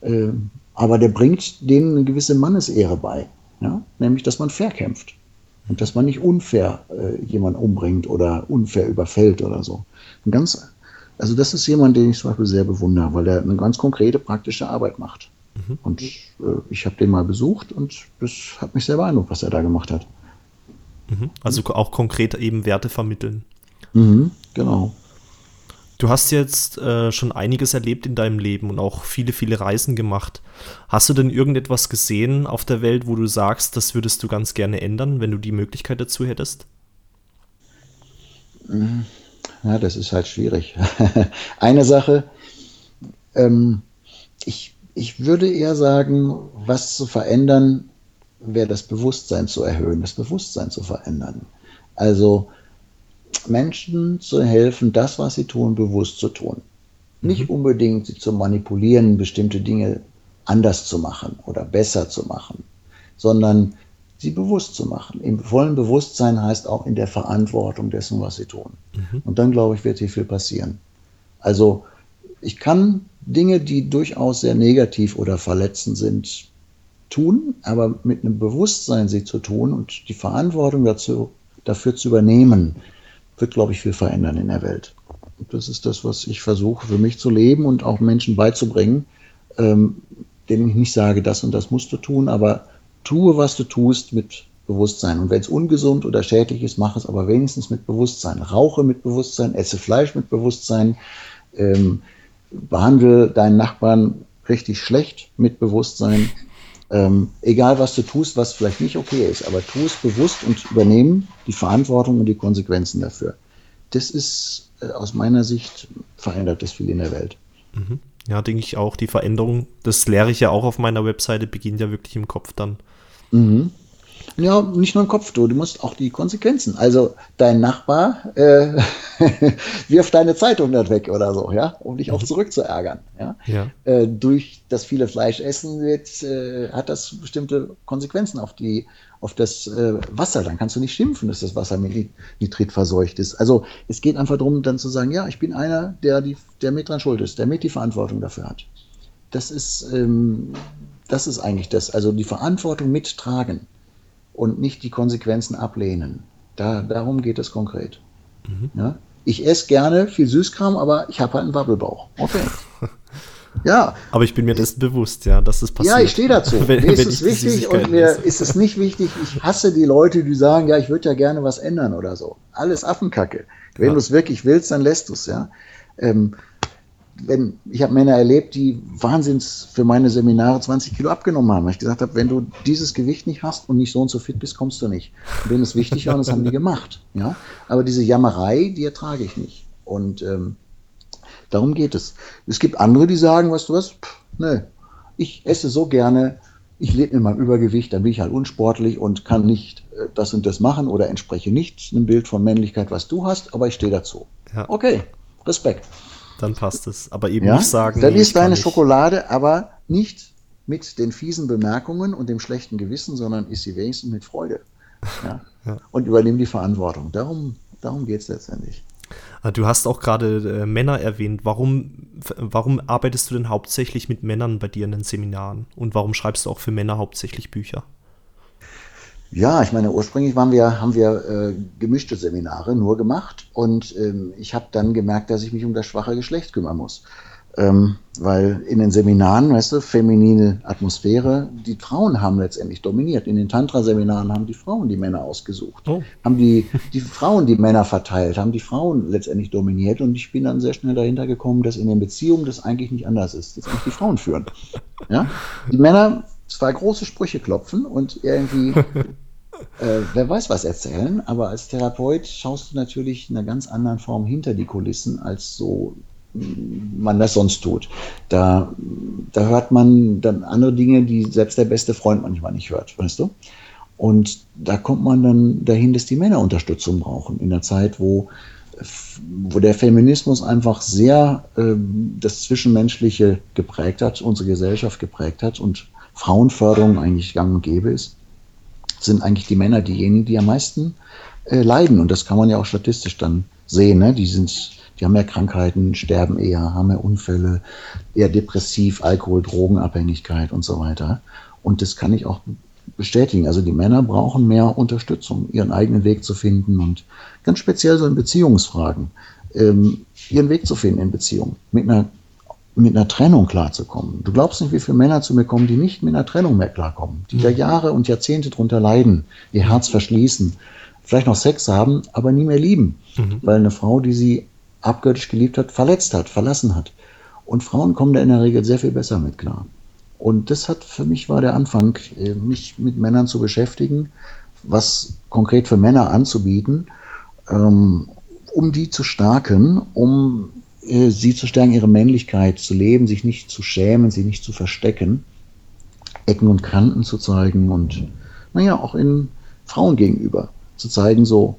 Äh, aber der bringt denen eine gewisse Mannesehre bei. Ja? Nämlich, dass man fair kämpft. Und dass man nicht unfair äh, jemanden umbringt oder unfair überfällt oder so. Ein ganz, also das ist jemand, den ich zum Beispiel sehr bewundere, weil er eine ganz konkrete, praktische Arbeit macht. Mhm. Und äh, ich habe den mal besucht und das hat mich sehr beeindruckt, was er da gemacht hat. Mhm. Also auch konkret eben Werte vermitteln. Mhm, genau. Du hast jetzt äh, schon einiges erlebt in deinem Leben und auch viele, viele Reisen gemacht. Hast du denn irgendetwas gesehen auf der Welt, wo du sagst, das würdest du ganz gerne ändern, wenn du die Möglichkeit dazu hättest? Ja, das ist halt schwierig. [LAUGHS] Eine Sache, ähm, ich, ich würde eher sagen, was zu verändern, wäre das Bewusstsein zu erhöhen, das Bewusstsein zu verändern. Also Menschen zu helfen, das, was sie tun, bewusst zu tun. Nicht mhm. unbedingt sie zu manipulieren, bestimmte Dinge anders zu machen oder besser zu machen, sondern sie bewusst zu machen. Im vollen Bewusstsein heißt auch in der Verantwortung dessen, was sie tun. Mhm. Und dann, glaube ich, wird hier viel passieren. Also ich kann Dinge, die durchaus sehr negativ oder verletzend sind, tun, aber mit einem Bewusstsein sie zu tun und die Verantwortung dazu, dafür zu übernehmen, wird, glaube ich, viel verändern in der Welt. Und das ist das, was ich versuche für mich zu leben und auch Menschen beizubringen, ähm, denen ich nicht sage, das und das musst du tun, aber tue, was du tust mit Bewusstsein. Und wenn es ungesund oder schädlich ist, mach es aber wenigstens mit Bewusstsein. Rauche mit Bewusstsein, esse Fleisch mit Bewusstsein, ähm, behandle deinen Nachbarn richtig schlecht mit Bewusstsein Ähm, egal, was du tust, was vielleicht nicht okay ist, aber tu es bewusst und übernehmen die Verantwortung und die Konsequenzen dafür. Das ist äh, aus meiner Sicht verändert das viel in der Welt. Mhm. Ja, denke ich auch. Die Veränderung, das lehre ich ja auch auf meiner Webseite, beginnt ja wirklich im Kopf dann. Mhm. Ja, nicht nur im Kopf, du, du musst auch die Konsequenzen. Also dein Nachbar äh, [LAUGHS] wirft deine Zeitung dort weg oder so, ja, um dich auch mhm. zurückzuärgern. Ja? ja. Äh, durch das viele Fleisch essen wird, äh, hat das bestimmte Konsequenzen auf die, auf das äh, Wasser. Dann kannst du nicht schimpfen, dass das Wasser mit Nitrit verseucht ist. Also es geht einfach darum, dann zu sagen, ja, ich bin einer, der die, der mit dran schuld ist, der mit die Verantwortung dafür hat. Das ist, ähm, das ist eigentlich das. Also die Verantwortung mittragen und nicht die Konsequenzen ablehnen. Da, darum geht es konkret. Mhm. Ja? Ich esse gerne viel Süßkram, aber ich habe halt einen Wabbelbauch. Okay. [LAUGHS] Ja. Aber ich bin mir dessen bewusst, ja, dass das passiert. Ja, ich stehe dazu. [LAUGHS] wenn, mir ist es wichtig und mir ist. ist es nicht wichtig. Ich hasse die Leute, die sagen, ja, ich würde ja gerne was ändern oder so. Alles Affenkacke. Wenn ja. du es wirklich willst, dann lässt du es, ja. Ähm, wenn, ich habe Männer erlebt, die wahnsinns für meine Seminare 20 Kilo abgenommen haben. Weil ich gesagt habe, wenn du dieses Gewicht nicht hast und nicht so und so fit bist, kommst du nicht. Und denen ist wichtig und das haben die gemacht. Ja? Aber diese Jammerei, die ertrage ich nicht. Und ähm, darum geht es. Es gibt andere, die sagen, weißt du was, Pff, nee, ich esse so gerne, ich lebe mit meinem Übergewicht, dann bin ich halt unsportlich und kann nicht äh, das und das machen oder entspreche nicht einem Bild von Männlichkeit, was du hast, aber ich stehe dazu. Ja. Okay, Respekt dann passt es. Aber eben ja? nicht sagen. Dann nee, ist deine Schokolade aber nicht mit den fiesen Bemerkungen und dem schlechten Gewissen, sondern ist sie wenigstens mit Freude. Ja? [LAUGHS] ja. Und übernimm die Verantwortung. Darum, darum geht es letztendlich. Ah, du hast auch gerade äh, Männer erwähnt. Warum, warum arbeitest du denn hauptsächlich mit Männern bei dir in den Seminaren? Und warum schreibst du auch für Männer hauptsächlich Bücher? Ja, ich meine, ursprünglich waren wir, haben wir äh, gemischte Seminare nur gemacht und ähm, ich habe dann gemerkt, dass ich mich um das schwache Geschlecht kümmern muss. Ähm, weil in den Seminaren, weißt du, feminine Atmosphäre, die Frauen haben letztendlich dominiert. In den Tantra-Seminaren haben die Frauen die Männer ausgesucht, oh. haben die, die Frauen die Männer verteilt, haben die Frauen letztendlich dominiert und ich bin dann sehr schnell dahinter gekommen, dass in den Beziehungen das eigentlich nicht anders ist, dass eigentlich die Frauen führen. Ja? Die Männer zwei große Sprüche klopfen und irgendwie [LAUGHS] äh, wer weiß was erzählen, aber als Therapeut schaust du natürlich in einer ganz anderen Form hinter die Kulissen, als so mm, man das sonst tut. Da, da hört man dann andere Dinge, die selbst der beste Freund manchmal nicht hört, weißt du? Und da kommt man dann dahin, dass die Männer Unterstützung brauchen. In einer Zeit, wo, wo der Feminismus einfach sehr äh, das Zwischenmenschliche geprägt hat, unsere Gesellschaft geprägt hat und Frauenförderung eigentlich gang und gäbe ist sind eigentlich die Männer diejenigen, die am meisten äh, leiden. Und das kann man ja auch statistisch dann sehen. Ne? Die, sind, die haben mehr Krankheiten, sterben eher, haben mehr Unfälle, eher depressiv, Alkohol, Drogenabhängigkeit und so weiter. Und das kann ich auch bestätigen. Also die Männer brauchen mehr Unterstützung, ihren eigenen Weg zu finden und ganz speziell so in Beziehungsfragen, ähm, ihren Weg zu finden in Beziehungen. Mit einer mit einer Trennung klarzukommen. Du glaubst nicht, wie viele Männer zu mir kommen, die nicht mit einer Trennung mehr klarkommen, die mhm. da Jahre und Jahrzehnte drunter leiden, ihr Herz verschließen, vielleicht noch Sex haben, aber nie mehr lieben, mhm. weil eine Frau, die sie abgöttisch geliebt hat, verletzt hat, verlassen hat. Und Frauen kommen da in der Regel sehr viel besser mit klar. Und das hat für mich war der Anfang, äh, mich mit Männern zu beschäftigen, was konkret für Männer anzubieten, ähm, um die zu stärken, um äh, sie zu stärken, ihre Männlichkeit zu leben, sich nicht zu schämen, sie nicht zu verstecken, Ecken und Kanten zu zeigen und, naja, auch in Frauen gegenüber zu zeigen, so,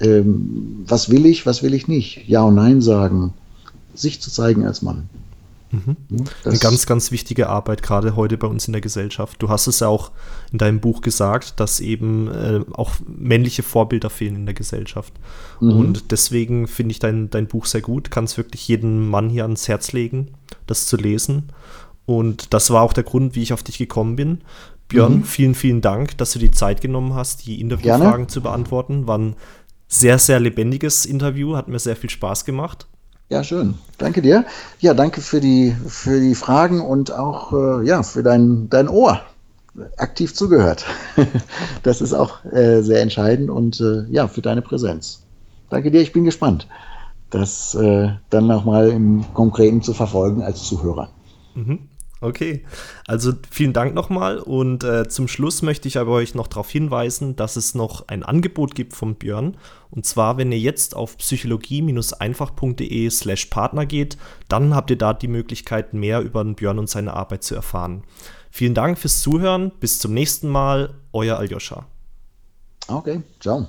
ähm, was will ich, was will ich nicht, Ja und Nein sagen, sich zu zeigen als Mann. Mhm. Eine ganz, ganz wichtige Arbeit, gerade heute bei uns in der Gesellschaft. Du hast es ja auch in deinem Buch gesagt, dass eben äh, auch männliche Vorbilder fehlen in der Gesellschaft. Mhm. Und deswegen finde ich dein, dein Buch sehr gut. Kann es wirklich jedem Mann hier ans Herz legen, das zu lesen. Und das war auch der Grund, wie ich auf dich gekommen bin. Björn, mhm. vielen, vielen Dank, dass du die Zeit genommen hast, die Interviewfragen Gerne. zu beantworten. War ein sehr, sehr lebendiges Interview, hat mir sehr viel Spaß gemacht. Ja, schön. Danke dir. Ja, danke für die, für die Fragen und auch äh, ja, für dein, dein Ohr. Aktiv zugehört. [LAUGHS] das ist auch äh, sehr entscheidend und äh, ja, für deine Präsenz. Danke dir, ich bin gespannt, das äh, dann nochmal im Konkreten zu verfolgen als Zuhörer. Mhm. Okay, also vielen Dank nochmal und äh, zum Schluss möchte ich aber euch noch darauf hinweisen, dass es noch ein Angebot gibt von Björn und zwar, wenn ihr jetzt auf psychologie-einfach.de slash Partner geht, dann habt ihr da die Möglichkeit, mehr über den Björn und seine Arbeit zu erfahren. Vielen Dank fürs Zuhören, bis zum nächsten Mal, euer Aljoscha. Okay, ciao.